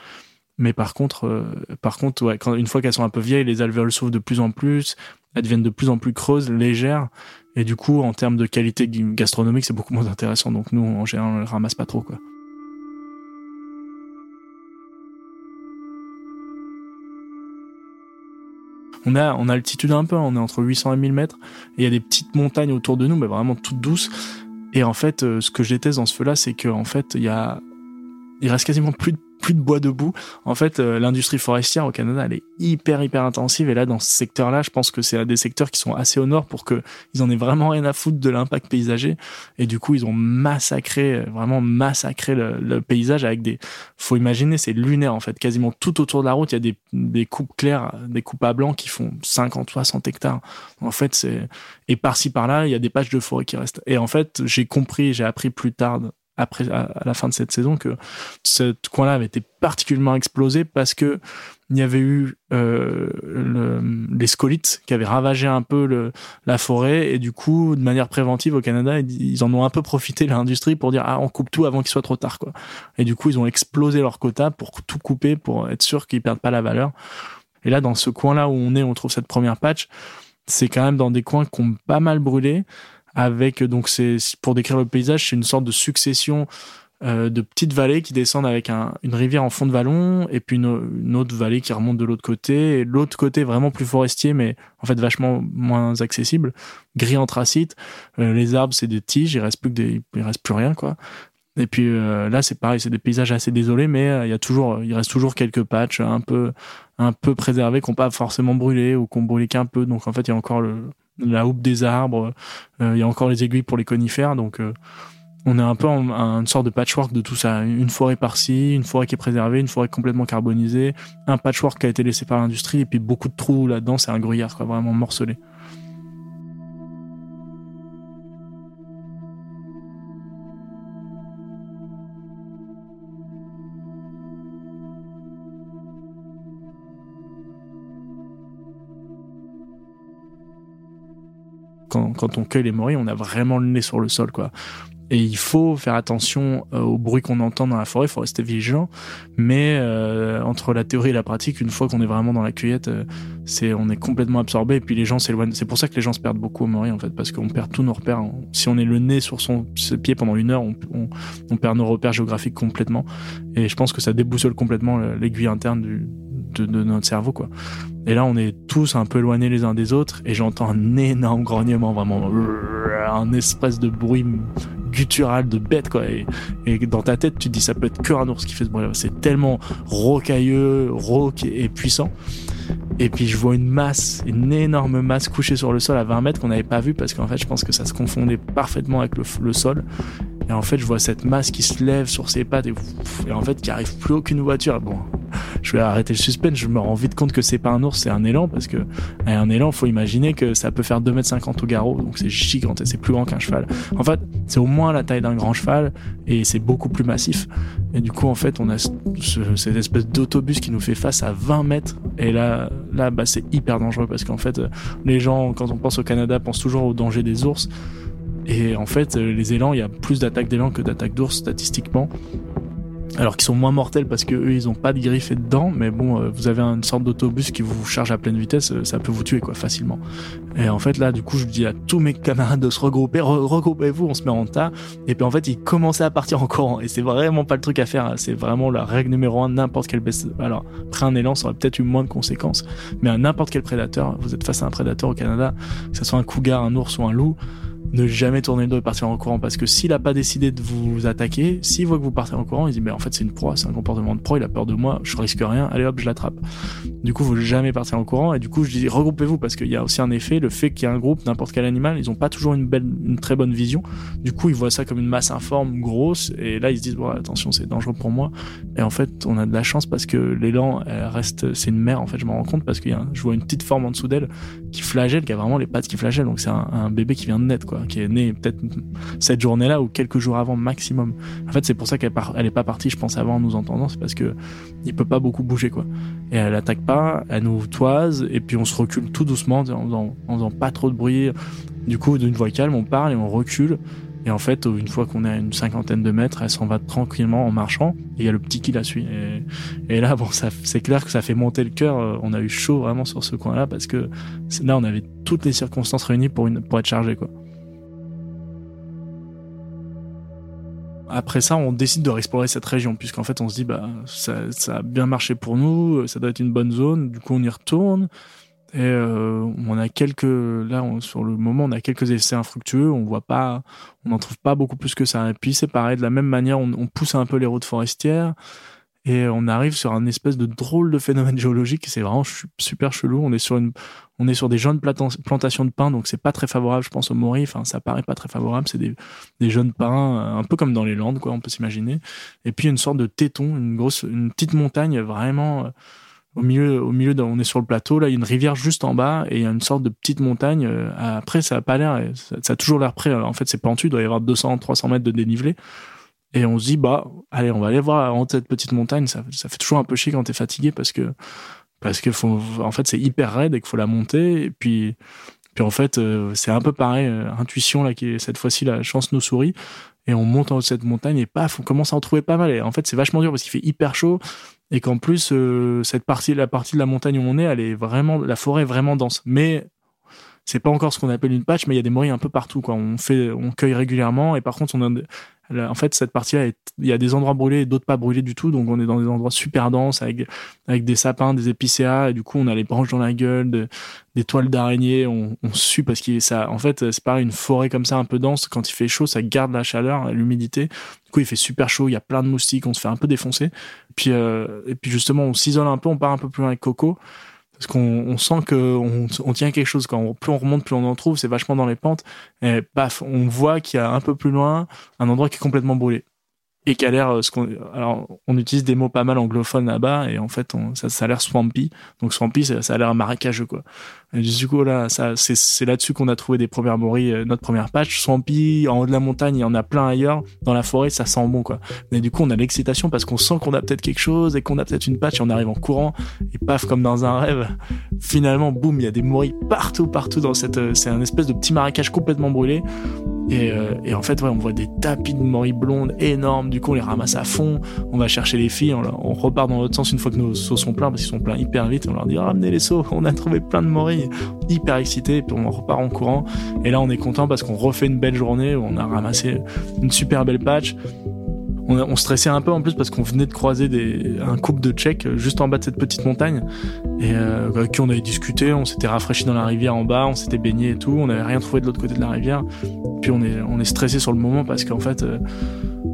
Mais par contre, euh, par contre, ouais, quand, une fois qu'elles sont un peu vieilles, les alvéoles s'ouvrent de plus en plus, elles deviennent de plus en plus creuses, légères, et du coup, en termes de qualité gastronomique, c'est beaucoup moins intéressant. Donc nous, en général, on les ramasse pas trop. On a, a altitude un peu, on est entre 800 et 1000 mètres, et il y a des petites montagnes autour de nous, mais vraiment toutes douces. Et en fait, euh, ce que je déteste dans ce feu-là, c'est qu'en fait, il y a, il reste quasiment plus de plus de bois debout. En fait, euh, l'industrie forestière au Canada, elle est hyper hyper intensive et là dans ce secteur-là, je pense que c'est des secteurs qui sont assez au nord pour que ils en aient vraiment rien à foutre de l'impact paysager et du coup, ils ont massacré vraiment massacré le, paysage avec des faut imaginer, c'est lunaire en fait, quasiment tout autour de la route, il y a des des coupes claires, des coupes à blanc qui font 50 60 hectares. En fait, c'est et par-ci par-là, il y a des pages de forêt qui restent. Et en fait, j'ai compris, j'ai appris plus tard après à, la fin de cette saison que ce coin-là avait été particulièrement explosé parce que il y avait eu euh, le, les scolites qui avaient ravagé un peu le, la forêt et du coup de manière préventive au Canada ils en ont un peu profité l'industrie pour dire ah on coupe tout avant qu'il soit trop tard quoi. Et du coup ils ont explosé leur quota pour tout couper pour être sûr qu'ils perdent pas la valeur. Et là dans ce coin là où on est on trouve cette première patch c'est quand même dans des coins qui ont pas mal brûlé avec donc c'est pour décrire le paysage c'est une sorte de succession euh, de petites vallées qui descendent avec un, une rivière en fond de vallon et puis une, autre vallée qui remonte de l'autre côté. Et l'autre côté vraiment plus forestier mais en fait vachement moins accessible gris anthracite. Euh, les arbres c'est des tiges il reste plus que des il reste plus rien quoi. Et puis euh, là c'est pareil c'est des paysages assez désolés mais il y a toujours il reste toujours quelques patchs un peu un peu préservés qui n'ont pas forcément brûlé ou qui ont brûlé qu'un peu. Donc en fait il y a encore le, la houppe des arbres il y a encore les aiguilles pour les conifères donc on est un peu en, une sorte de patchwork de tout ça. Une forêt par-ci, une forêt qui est préservée, une forêt complètement carbonisée, un patchwork qui a été laissé par l'industrie, et puis beaucoup de trous là-dedans, c'est un gruyère, quoi, vraiment morcelé. Quand, on cueille les morilles, on a vraiment le nez sur le sol, quoi. Et il faut faire attention euh, au bruit qu'on entend dans la forêt, il faut rester vigilant. Mais euh, entre la théorie et la pratique, une fois qu'on est vraiment dans la cueillette, euh, c'est on est complètement absorbé. Et puis les gens s'éloignent. C'est pour ça que les gens se perdent beaucoup au Maury en fait, parce qu'on perd tous nos repères. Si on est le nez sur son pied pendant une heure, on, on, perd nos repères géographiques complètement. Et je pense que ça déboussole complètement l'aiguille interne du, de, notre cerveau quoi. Et là, on est tous un peu éloignés les uns des autres, et j'entends un énorme grognement, vraiment un espèce de bruit guttural de bête quoi. Et, dans ta tête tu te dis ça peut être que un ours qui fait ce bruit là c'est tellement rocailleux rauque et puissant. Et puis je vois une masse une énorme masse couchée sur le sol à 20 mètres qu'on n'avait pas vu parce qu'en fait je pense que ça se confondait parfaitement avec le sol et en fait, je vois cette masse qui se lève sur ses pattes et, en fait, qui arrive plus aucune voiture. Bon, je vais arrêter le suspense. Je me rends vite compte que c'est pas un ours, c'est un élan parce que un élan, faut imaginer que ça peut faire 2 mètres 50 au garrot, donc c'est gigantesque, c'est plus grand qu'un cheval. En fait, c'est au moins la taille d'un grand cheval et c'est beaucoup plus massif. Et du coup, en fait, on a cette espèce d'autobus qui nous fait face à 20 mètres. Et là, là, bah, c'est hyper dangereux parce qu'en fait, les gens, quand on pense au Canada, pensent toujours au danger des ours. Et en fait, euh, les élans, il y a plus d'attaques d'élans que d'attaques d'ours statistiquement. Alors qu'ils sont moins mortels parce que eux ils ont pas de griffes dedans, mais bon, euh, vous avez une sorte d'autobus qui vous charge à pleine vitesse, euh, ça peut vous tuer quoi facilement. Et en fait là, du coup, je dis à tous mes camarades de se regrouper, regroupez-vous, on se met en tas. Et puis en fait, ils commençaient à partir en courant. Et c'est vraiment pas le truc à faire. Hein. C'est vraiment la règle numéro un. N'importe quelle baisse. Alors après un élan, ça aurait peut-être eu moins de conséquences, mais à n'importe quel prédateur, vous êtes face à un prédateur au Canada, que ce soit un cougar, un ours ou un loup ne jamais tourner le dos et partir en courant parce que s'il a pas décidé de vous attaquer, s'il voit que vous partez en courant, il dit mais en fait c'est une proie, c'est un comportement de proie, il a peur de moi, je risque rien, allez hop je l'attrape. Du coup vous jamais partir en courant et du coup je dis regroupez-vous parce qu'il y a aussi un effet, le fait qu'il y a un groupe, n'importe quel animal, ils ont pas toujours une belle, une très bonne vision. Du coup ils voient ça comme une masse informe grosse et là ils se disent bon attention c'est dangereux pour moi. Et en fait on a de la chance parce que l'élan reste, c'est une mère en fait je m'en rends compte parce que je vois une petite forme en dessous d'elle qui flagelle, qui a vraiment les pattes qui flagellent donc c'est un, bébé qui vient de naître quoi qui est né peut-être cette journée-là ou quelques jours avant maximum. En fait, c'est pour ça qu'elle elle est pas partie, je pense, avant nous entendant, c'est parce que il peut pas beaucoup bouger, quoi. Et elle attaque pas, elle nous toise, et puis on se recule tout doucement, en en faisant pas trop de bruit. Du coup, d'une voix calme, on parle et on recule. Et en fait, une fois qu'on est à une cinquantaine de mètres, elle s'en va tranquillement en marchant. Et il y a le petit qui la suit. Et, là, bon, c'est clair que ça fait monter le cœur. On a eu chaud vraiment sur ce coin-là parce que là, on avait toutes les circonstances réunies pour, une, pour être chargé, quoi. Après ça, on décide de réexplorer cette région, puisqu'en fait, on se dit, bah, ça, ça, a bien marché pour nous, ça doit être une bonne zone. Du coup, on y retourne. Et euh, on a quelques, là, sur le moment, on a quelques essais infructueux. On voit pas, on n'en trouve pas beaucoup plus que ça. Et puis, c'est pareil, de la même manière, on, on pousse un peu les routes forestières et on arrive sur un espèce de drôle de phénomène géologique. C'est vraiment super chelou. On est sur une, on est sur des jeunes plantations de pins, donc c'est pas très favorable, je pense, au Maury. Enfin, ça paraît pas très favorable. C'est des, des jeunes pins, un peu comme dans les Landes, quoi, on peut s'imaginer. Et puis une sorte de téton, une grosse, une petite montagne vraiment euh, au milieu, au milieu, on est sur le plateau. Là, il y a une rivière juste en bas et il y a une sorte de petite montagne. Euh, après, ça a pas l'air, ça, a toujours l'air près. En fait, c'est pentu, il doit y avoir 200, 300 mètres de dénivelé. Et on se dit, bah, allez, on va aller voir en cette petite montagne. Ça, ça fait toujours un peu chier quand t'es fatigué parce que, parce que faut, en fait, c'est hyper raide et qu'il faut la monter. Et puis, puis en fait, euh, c'est un peu pareil, euh, intuition là, qui est cette fois-ci la chance nous sourit. Et on monte en haut de cette montagne et paf, on commence à en trouver pas mal. Et en fait, c'est vachement dur parce qu'il fait hyper chaud et qu'en plus, euh, cette partie, la partie de la montagne où on est, elle est vraiment, la forêt est vraiment dense. Mais c'est pas encore ce qu'on appelle une patch, mais il y a des morilles un peu partout. Quoi. On fait, on cueille régulièrement et par contre, on a, en fait, cette partie-là, il y a des endroits brûlés et d'autres pas brûlés du tout. Donc, on est dans des endroits super denses avec, avec des sapins, des épicéas. Et du coup, on a les branches dans la gueule, des toiles d'araignée. On, on sue parce qu'il ça, en fait, c'est pareil, une forêt comme ça un peu dense. Quand il fait chaud, ça garde la chaleur, l'humidité. Du coup, il fait super chaud. Il y a plein de moustiques. On se fait un peu défoncer. Puis, euh, et puis justement, on s'isole un peu. On part un peu plus loin avec Coco parce qu'on on sent que on, tient quelque chose quand plus on remonte plus on en trouve c'est vachement dans les pentes. Et paf on voit qu'il y a un peu plus loin un endroit qui est complètement brûlé. Et qui a l'air euh, ce qu'on alors on utilise des mots pas mal anglophones là-bas et en fait on, ça, ça a l'air swampy. Donc swampy ça, ça a l'air marécageux quoi du coup là ça c'est c'est là-dessus qu'on a trouvé des premières morilles euh, notre première patch swampy en haut de la montagne il y en a plein ailleurs dans la forêt ça sent bon quoi mais du coup on a l'excitation parce qu'on sent qu'on a peut-être quelque chose et qu'on a peut-être une patch et on arrive en courant et paf comme dans un rêve finalement boum il y a des morilles partout partout dans cette euh, c'est un espèce de petit marécage complètement brûlé et, euh, et, en fait, ouais, on voit des tapis de morilles blondes énormes. Du coup, on les ramasse à fond. On va chercher les filles. On, on repart dans l'autre sens une fois que nos seaux sont pleins parce qu'ils sont pleins hyper vite. On leur dit ramenez les seaux. On a trouvé plein de morilles. Hyper excités. Puis on repart en courant. Et là, on est content parce qu'on refait une belle journée. On a ramassé une super belle patch on, on, stressait un peu en plus parce qu'on venait de croiser des, un couple de Tchèques juste en bas de cette petite montagne et euh, avec qui on avait discuté, on s'était rafraîchi dans la rivière en bas, on s'était baigné et tout, on n'avait rien trouvé de l'autre côté de la rivière. Puis on est, on est stressé sur le moment parce qu'en fait, euh,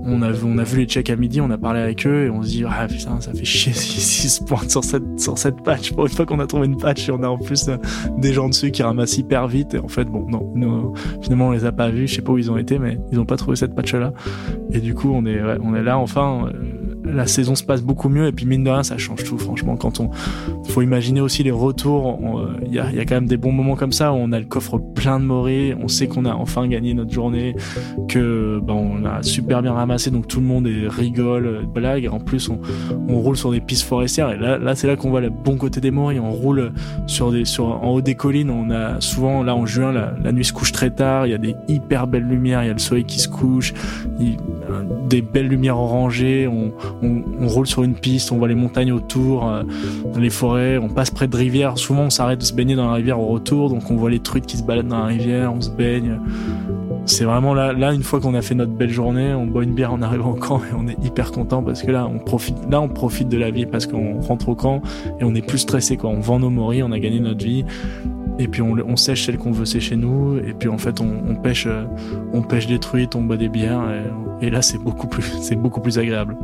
on a, on a vu les Tchèques à midi, on a parlé avec eux et on se dit ah putain ça fait chier s'ils se pointent sur cette sur cette patch. Pour une fois qu'on a trouvé une patch et on a en plus euh, des gens dessus qui ramassent hyper vite et en fait bon non, finalement on les a pas vus, je sais pas où ils ont été mais ils ont pas trouvé cette patch là et du coup on est on est là enfin euh, la saison se passe beaucoup mieux et puis mine de rien ça change tout franchement quand on faut imaginer aussi les retours. Il y a, y a quand même des bons moments comme ça où on a le coffre plein de morées on sait qu'on a enfin gagné notre journée que ben on a super bien ramassé donc tout le monde est rigole blague. Et en plus on, roule sur des pistes forestières et là là c'est là qu'on voit le bon côté des morilles on roule sur des sur en haut des collines. On a souvent là en juin la, nuit se couche très tard. Il y a des hyper belles lumières. Il y a le soleil qui se couche. Il, des belles lumières orangées. On, on, roule sur une piste, on voit les montagnes autour, euh, les forêts, on passe près de rivières. Souvent, on s'arrête de se baigner dans la rivière au retour, donc on voit les truites qui se baladent dans la rivière, on se baigne. C'est vraiment là, là une fois qu'on a fait notre belle journée, on boit une bière en arrivant au camp et on est hyper content parce que là, on profite, là, on profite de la vie parce qu'on rentre au camp et on est plus stressé quoi. On vend nos morilles, on a gagné notre vie et puis on, sèche celle qu'on veut sécher nous et puis en fait on, pêche on pêche des truites on boit des bières et, et là c'est beaucoup plus c'est beaucoup plus agréable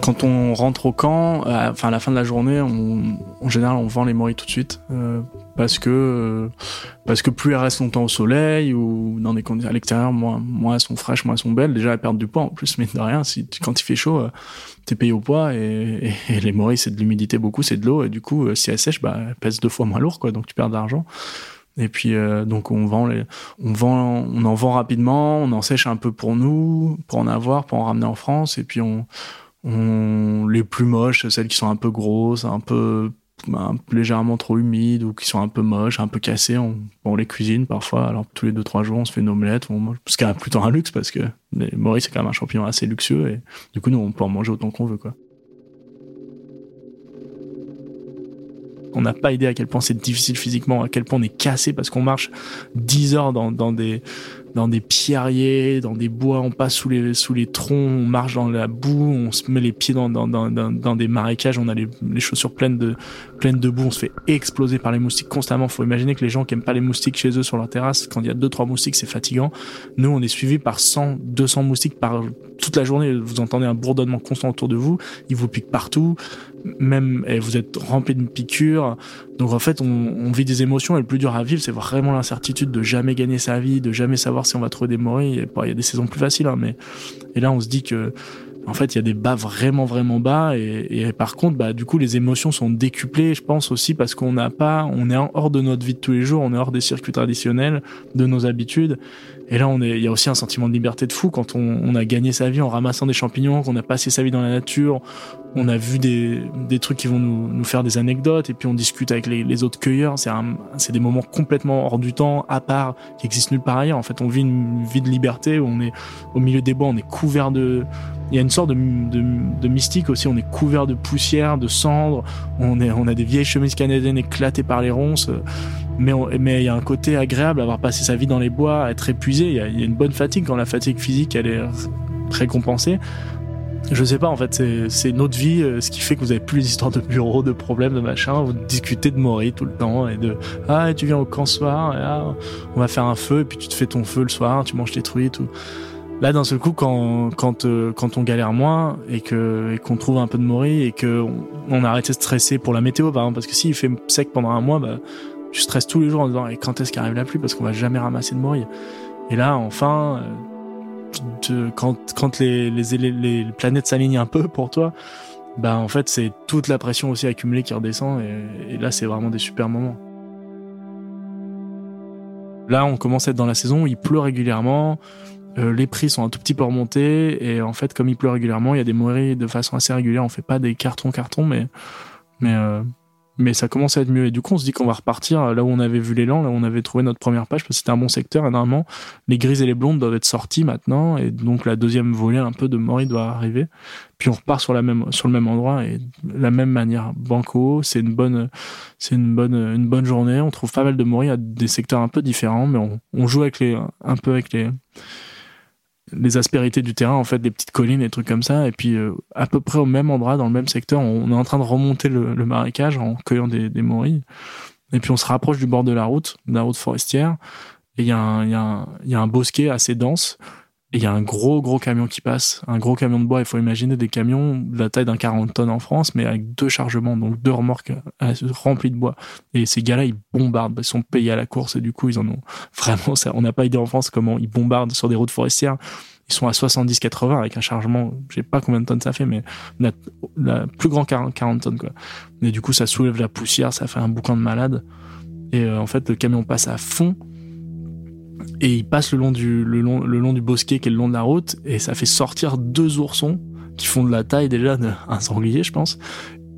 quand on rentre au camp, enfin à la fin de la journée, on, en général, on vend les morilles tout de suite euh, parce que euh, parce que plus elles restent longtemps au soleil ou dans des conditions à l'extérieur, moins moins elles sont fraîches, moins elles sont belles. Déjà, elles perdent du poids en plus, mais de rien. Si quand il fait chaud, t'es payé au poids et, et, les morilles c'est de l'humidité beaucoup, c'est de l'eau et du coup, si elles sèchent, bah elles pèsent deux fois moins lourd, quoi. Donc tu perds de l'argent. Et puis euh, donc on vend les, on vend, on en vend rapidement, on en sèche un peu pour nous, pour en avoir, pour en ramener en France, et puis on, les plus moches, celles qui sont un peu grosses, un peu légèrement trop humides ou qui sont un peu moches, un peu cassées, on, les cuisine parfois. Alors tous les deux trois jours, on se fait une omelette, on mange, ce qui est plutôt un luxe parce que les morilles c'est quand même un champignon assez luxueux et du coup nous on peut en manger autant qu'on veut quoi. On n'a pas idée à quel point c'est difficile physiquement, à quel point on est cassé parce qu'on marche 10 heures dans, dans des dans des pierriers, dans des bois, on passe sous les sous les troncs, on marche dans la boue, on se met les pieds dans dans dans, dans des marécages, on a les, les, chaussures pleines de pleines de boue, on se fait exploser par les moustiques constamment. Faut imaginer que les gens qui aiment pas les moustiques chez eux sur leur terrasse, quand il y a deux trois moustiques, c'est fatigant. Nous, on est suivi par 100, 200 moustiques par toute la journée. Vous entendez un bourdonnement constant autour de vous, ils vous piquent partout même et vous êtes rempli de piqûres. Donc en fait, on, on, vit des émotions et le plus dur à vivre, c'est vraiment l'incertitude de jamais gagner sa vie, de jamais savoir si on va trouver des morilles. Il y a des saisons plus faciles, hein, mais et là on se dit que En fait, il y a des bas vraiment vraiment bas et, et, par contre, bah du coup, les émotions sont décuplées. Je pense aussi parce qu'on n'a pas, on est hors de notre vie de tous les jours, on est hors des circuits traditionnels, de nos habitudes. Et là, on est, il y a aussi un sentiment de liberté de fou quand on, on a gagné sa vie en ramassant des champignons, qu'on a passé sa vie dans la nature, on a vu des, des trucs qui vont nous, nous faire des anecdotes et puis on discute avec les, autres cueilleurs. C'est c'est des moments complètement hors du temps, à part, qui existent nulle part ailleurs. En fait, on vit une vie de liberté où on est au milieu des bois, on est couvert de, il y a une sorte de, de, de, mystique aussi. On est couvert de poussière, de cendres. On est, on a des vieilles chemises canadiennes éclatées par les ronces mais mais il y a un côté agréable avoir passé sa vie dans les bois, être épuisé. Il y a, y a, une bonne fatigue quand la fatigue physique elle est récompensée. Je sais pas, en fait, c'est notre vie, euh, ce qui fait que vous avez plus les histoires de bureau, de problèmes, de machin. Vous discutez de mourir tout le temps et de ah, tu viens au camp ce soir, et ah, on va faire un feu, et puis tu te fais ton feu le soir, tu manges tes trucs et tout. Là, d'un seul coup, quand, quand, euh, quand on galère moins et que et qu'on trouve un peu de mourir et que on, arrête de stresser pour la météo, par exemple, parce que s'il fait sec pendant un mois, bah, tu stresses tous les jours en disant et quand est-ce qu'arrive la pluie parce qu'on va jamais ramasser de mourir. Et là, enfin, euh, quand, quand les, les, les, planètes s'alignent un peu pour toi, bah en fait c'est toute la pression aussi accumulée qui redescend et, et là c'est vraiment des super moments. Là on commence à être dans la saison, il pleut régulièrement, euh, les prix sont un tout petit peu remontés et en fait comme il pleut régulièrement, il y a des moiries de façon assez régulière. On fait pas des cartons cartons, mais mais euh, mais ça commence à être mieux. Et du coup, on se dit qu'on va repartir là où on avait vu l'élan, là où on avait trouvé notre première page, parce que c'était un bon secteur. Et normalement, les grises et les blondes doivent être sorties maintenant, et donc la deuxième volée un peu de Mori doit arriver. Puis on repart sur la même sur le même endroit et la même manière. Banco, c'est une bonne c'est une bonne une bonne journée. On trouve pas mal de Mori à des secteurs un peu différents, mais on, on joue avec les un peu avec les les aspérités du terrain, en fait, des petites collines, des trucs comme ça. Et puis, euh, à peu près au même endroit, dans le même secteur, on est en train de remonter le, le marécage en cueillant des, des morilles. Et puis, on se rapproche du bord de la route, de la route forestière. Et il y, y, y a un bosquet assez dense. Et il y a un gros, gros camion qui passe. Un gros camion de bois. Il faut imaginer des camions de la taille d'un 40 tonnes en France, mais avec deux chargements, donc deux remorques euh, remplies de bois. Et ces gars-là, ils bombardent. Ils sont payés à la course et du coup, ils en ont vraiment ça. On n'a pas idée en France comment ils bombardent sur des routes forestières. Ils sont à 70-80 avec un chargement, je sais pas combien de tonnes ça fait, mais la, plus grand 40, 40 tonnes, quoi. Mais du coup, ça soulève la poussière, ça fait un boucan de malade. Et euh, en fait, le camion passe à fond et il passe le long du le long le long du bosquet qui est le long de la route et ça fait sortir deux oursons qui font de la taille déjà d'un sanglier je pense.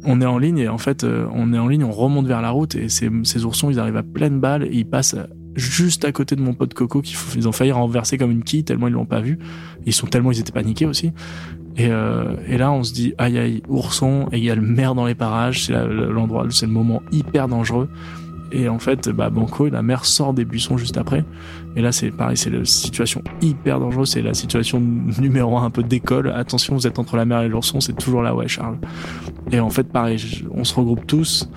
On est en ligne et en fait euh, on est en ligne on remonte vers la route et ces, ces oursons ils arrivent à pleine balle et ils passent juste à côté de mon pote Coco qu'ils ont failli renverser comme une quille tellement ils l'ont pas vu. Ils sont tellement ils étaient paniqués aussi. Et, euh, et là on se dit aïe aïe ourson et il y a le maire dans les parages c'est l'endroit c'est le moment hyper dangereux et en fait, bah, Banco, la mer sort des buissons juste après. Et là, c'est pareil, c'est la situation hyper dangereuse. C'est la situation numéro un, un peu d'école. Attention, vous êtes entre la mer et l'ourson, c'est toujours là, ouais, Charles. Et en fait, pareil, on se regroupe tous.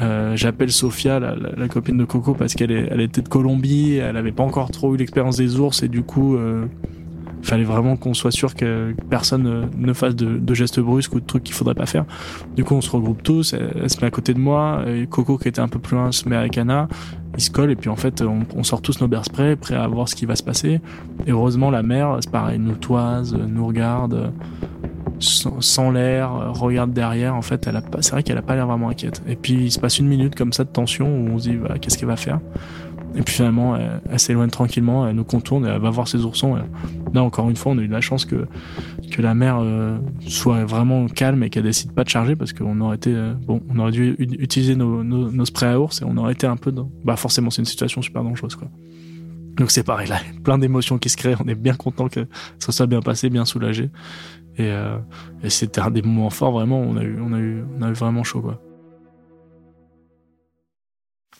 Euh, J'appelle la, la, copine de Coco, parce qu'elle elle était de Colombie. Elle avait pas encore trop eu l'expérience des ours et du coup, euh, fallait vraiment qu'on soit sûr que personne ne fasse de, gestes brusques ou de trucs qu'il faudrait pas faire. Du coup, on se regroupe tous, elle, se met à côté de moi, Coco qui était un peu plus loin se met avec Anna, ils se collent et puis en fait, on, sort tous nos bear sprays, prêts à voir ce qui va se passer. Et heureusement, la mère, c'est pareil, nous toise, nous regarde, sans, sans l'air, regarde derrière. En fait, elle a pas, c'est vrai qu'elle a pas l'air vraiment inquiète. Et puis, il se passe une minute comme ça de tension où on se dit, bah, qu'est-ce qu'elle va faire? Et puis finalement, elle, elle s'éloigne tranquillement, elle nous contourne, elle va voir ses oursons. Et là, encore une fois, on a eu de la chance que, que la mer euh, soit vraiment calme et qu'elle décide pas de charger parce qu'on aurait été, euh, bon, on aurait dû utiliser nos, nos, nos, sprays à ours et on aurait été un peu dans, bah forcément, c'est une situation super dangereuse, quoi. Donc c'est pareil, là, plein d'émotions qui se créent, on est bien content que ça soit bien passé, bien soulagé. Et, euh, et c'était un des moments forts, vraiment, on a eu, on a eu, on a eu vraiment chaud, quoi.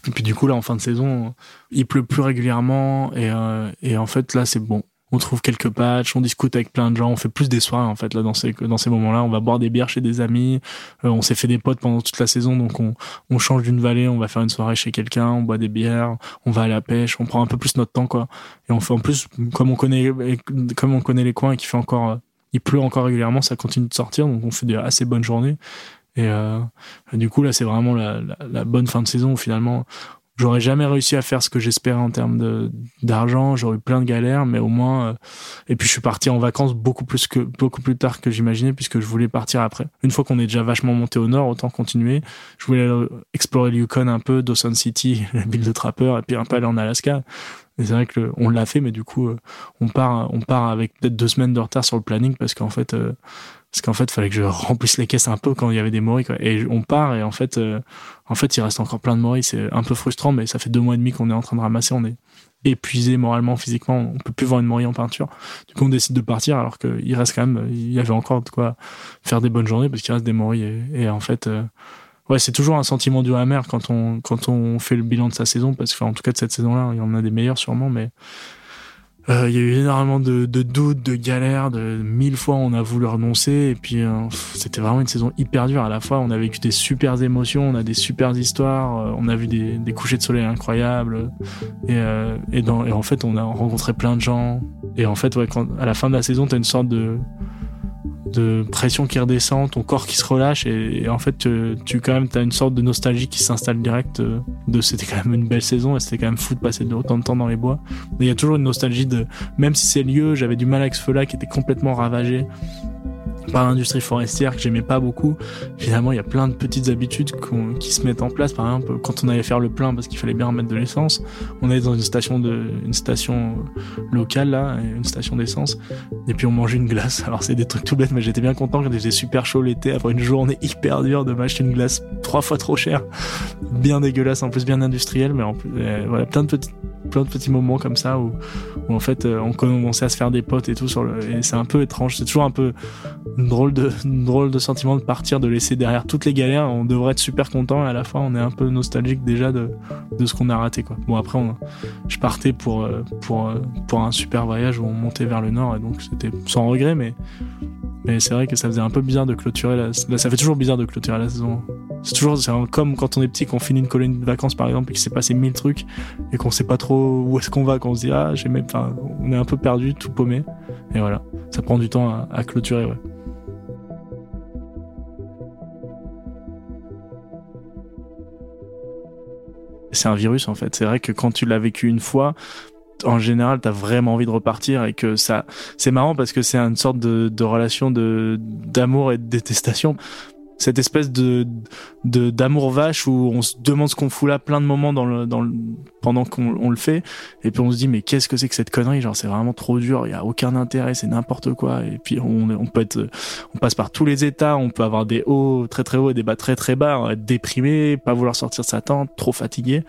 Et puis du coup là en fin de saison, il pleut plus régulièrement et, euh, et en fait là c'est bon. On trouve quelques patchs, on discute avec plein de gens, on fait plus des soirées en fait là dans ces dans ces moments-là. On va boire des bières chez des amis. Euh, on s'est fait des potes pendant toute la saison, donc on change d'une vallée, on va faire une soirée chez quelqu'un, on boit des bières, on va à la pêche, on prend un peu plus notre temps quoi. Et on fait en plus comme on connaît les coins et qu'il il pleut encore régulièrement, ça continue de sortir, donc on fait des assez bonnes journées. Et euh, du coup, là, c'est vraiment la, bonne fin de saison finalement, j'aurais jamais réussi à faire ce que j'espérais en termes d'argent. J'aurais eu plein de galères, mais au moins. Euh, et puis je suis parti en vacances beaucoup plus que beaucoup plus tard que j'imaginais, puisque je voulais partir après. Une fois qu'on est déjà vachement monté au nord, autant continuer. Je voulais explorer le Yukon un peu, Dawson City, la ville de trappeurs, et puis un peu aller en Alaska. Et c'est vrai que on l'a fait, mais du coup, euh, on part, on part avec peut-être deux semaines de retard sur le planning parce qu'en fait, euh, parce qu'en fait, fallait que je remplisse les caisses un peu quand il y avait des moris. Et on part et en fait, euh, en fait, il reste encore plein de moris. C'est un peu frustrant, mais ça fait deux mois et demi qu'on est en train de ramasser. On est épuisé moralement, physiquement. On peut plus voir une morie en peinture. Du coup, on décide de partir alors qu'il reste quand même, il y avait encore de quoi faire des bonnes journées parce qu'il reste des moris. Et, en fait, ouais, c'est toujours un sentiment du amer quand on quand on fait le bilan de sa saison parce que, en tout cas de cette saison-là, il y en a des meilleurs sûrement, mais euh, il y a eu énormément de, de, doutes, de galères, de mille fois on a voulu renoncer et puis euh, c'était vraiment une saison hyper dure. À la fois on a vécu des super émotions, on a des super histoires, euh, on a vu des, des, couchers de soleil incroyables et, et, dans, et en fait on a rencontré plein de gens et en fait ouais, quand, à la fin de la saison t'as une sorte de de pression qui redescend, ton corps qui se relâche et, en fait tu, quand même t'as une sorte de nostalgie qui s'installe direct euh, de c'était quand même une belle saison et c'était quand même fou de passer autant de temps dans les bois. Il y a toujours une nostalgie de même si c'est lieu, j'avais du mal avec ce feu-là qui était complètement ravagé par l'industrie forestière que j'aimais pas beaucoup. Finalement, il y a plein de petites habitudes qui se mettent en place. Par exemple, quand on allait faire le plein parce qu'il fallait bien remettre de l'essence, on allait dans une station de, une station locale là, une station d'essence, et puis on mangeait une glace. Alors c'est des trucs tout bêtes, mais j'étais bien content quand j'étais super chaud l'été après une journée hyper dure de m'acheter une glace trois fois trop chère, bien dégueulasse en plus, bien industrielle, mais en plus, euh, voilà, plein de petits, plein de petits moments comme ça où, en fait euh, on commençait à se faire des potes et tout sur le, et c'est un peu étrange. C'est toujours un peu drôle de drôle de sentiment de partir, de laisser derrière toutes les galères. On devrait être super content et à la fin on est un peu nostalgique déjà de, de ce qu'on a raté quoi. Bon après je partais pour euh, pour euh, pour un super voyage où on montait vers le nord et donc c'était sans regret mais mais c'est vrai que ça faisait un peu bizarre de clôturer la, ça fait toujours bizarre de clôturer la saison. C'est toujours comme quand on est petit qu'on finit une colonie de vacances par exemple et qu'il s'est passé mille trucs et qu'on sait pas trop où est-ce qu'on va qu'on se dit ah j'ai même on est un peu perdu tout paumé et voilà ça prend du temps à, clôturer c'est un virus en fait. C'est vrai que quand tu l'as vécu une fois, en général, t'as vraiment envie de repartir et que ça, c'est marrant parce que c'est une sorte de, de relation de d'amour et de détestation. Cette espèce de d'amour vache où on se demande ce qu'on fout là plein de moments dans le dans le pendant qu'on le fait et puis on se dit mais qu'est-ce que c'est que cette connerie? Genre c'est vraiment trop dur il y a aucun intérêt c'est n'importe quoi et puis on on peut être on passe par tous les états on peut avoir des hauts très très hauts et des bas très très bas être déprimé pas vouloir sortir de sa tente trop fatigué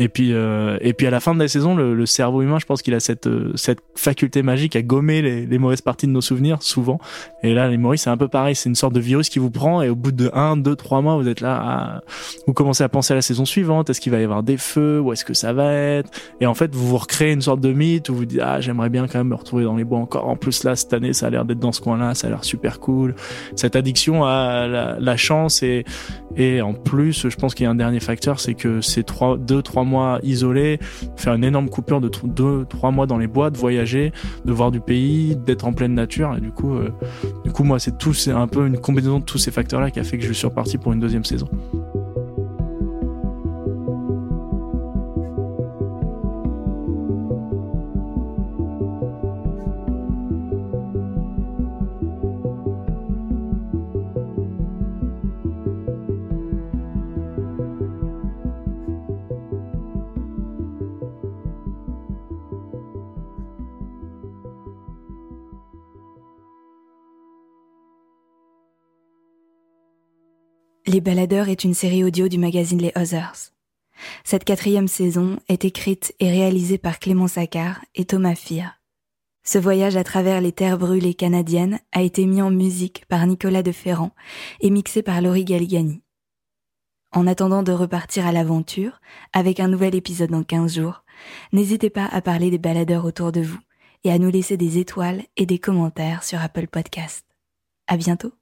et puis, euh, et puis à la fin de la saison, le, le cerveau humain, je pense qu'il a cette, euh, cette faculté magique à gommer les, les, mauvaises parties de nos souvenirs, souvent. Et là, les Maurice, c'est un peu pareil. C'est une sorte de virus qui vous prend et au bout de 1, 2, 3 mois, vous êtes là, à, vous commencez à penser à la saison suivante. Est-ce qu'il va y avoir des feux? Où est-ce que ça va être? Et en fait, vous vous recréez une sorte de mythe où vous dites, ah, j'aimerais bien quand même me retrouver dans les bois encore. En plus, là, cette année, ça a l'air d'être dans ce coin-là. Ça a l'air super cool. Cette addiction à la, la chance et, et en plus, je pense qu'il y a un dernier facteur, c'est que ces trois, deux, trois mois isolés, faire une énorme coupure de deux, trois mois dans les bois, de voyager, de voir du pays, d'être en pleine nature. Et du coup, euh, du coup, moi, c'est tout, c'est un peu une combinaison de tous ces facteurs-là qui a fait que je suis reparti pour une deuxième saison. Les Baladeurs est une série audio du magazine Les Others. Cette quatrième saison est écrite et réalisée par Clément Saccard et Thomas Fir. Ce voyage à travers les terres brûlées canadiennes a été mis en musique par Nicolas de Ferrand et mixé par Laurie Galligani. En attendant de repartir à l'aventure, avec un nouvel épisode dans 15 jours, n'hésitez pas à parler des baladeurs autour de vous et à nous laisser des étoiles et des commentaires sur Apple Podcast. À bientôt!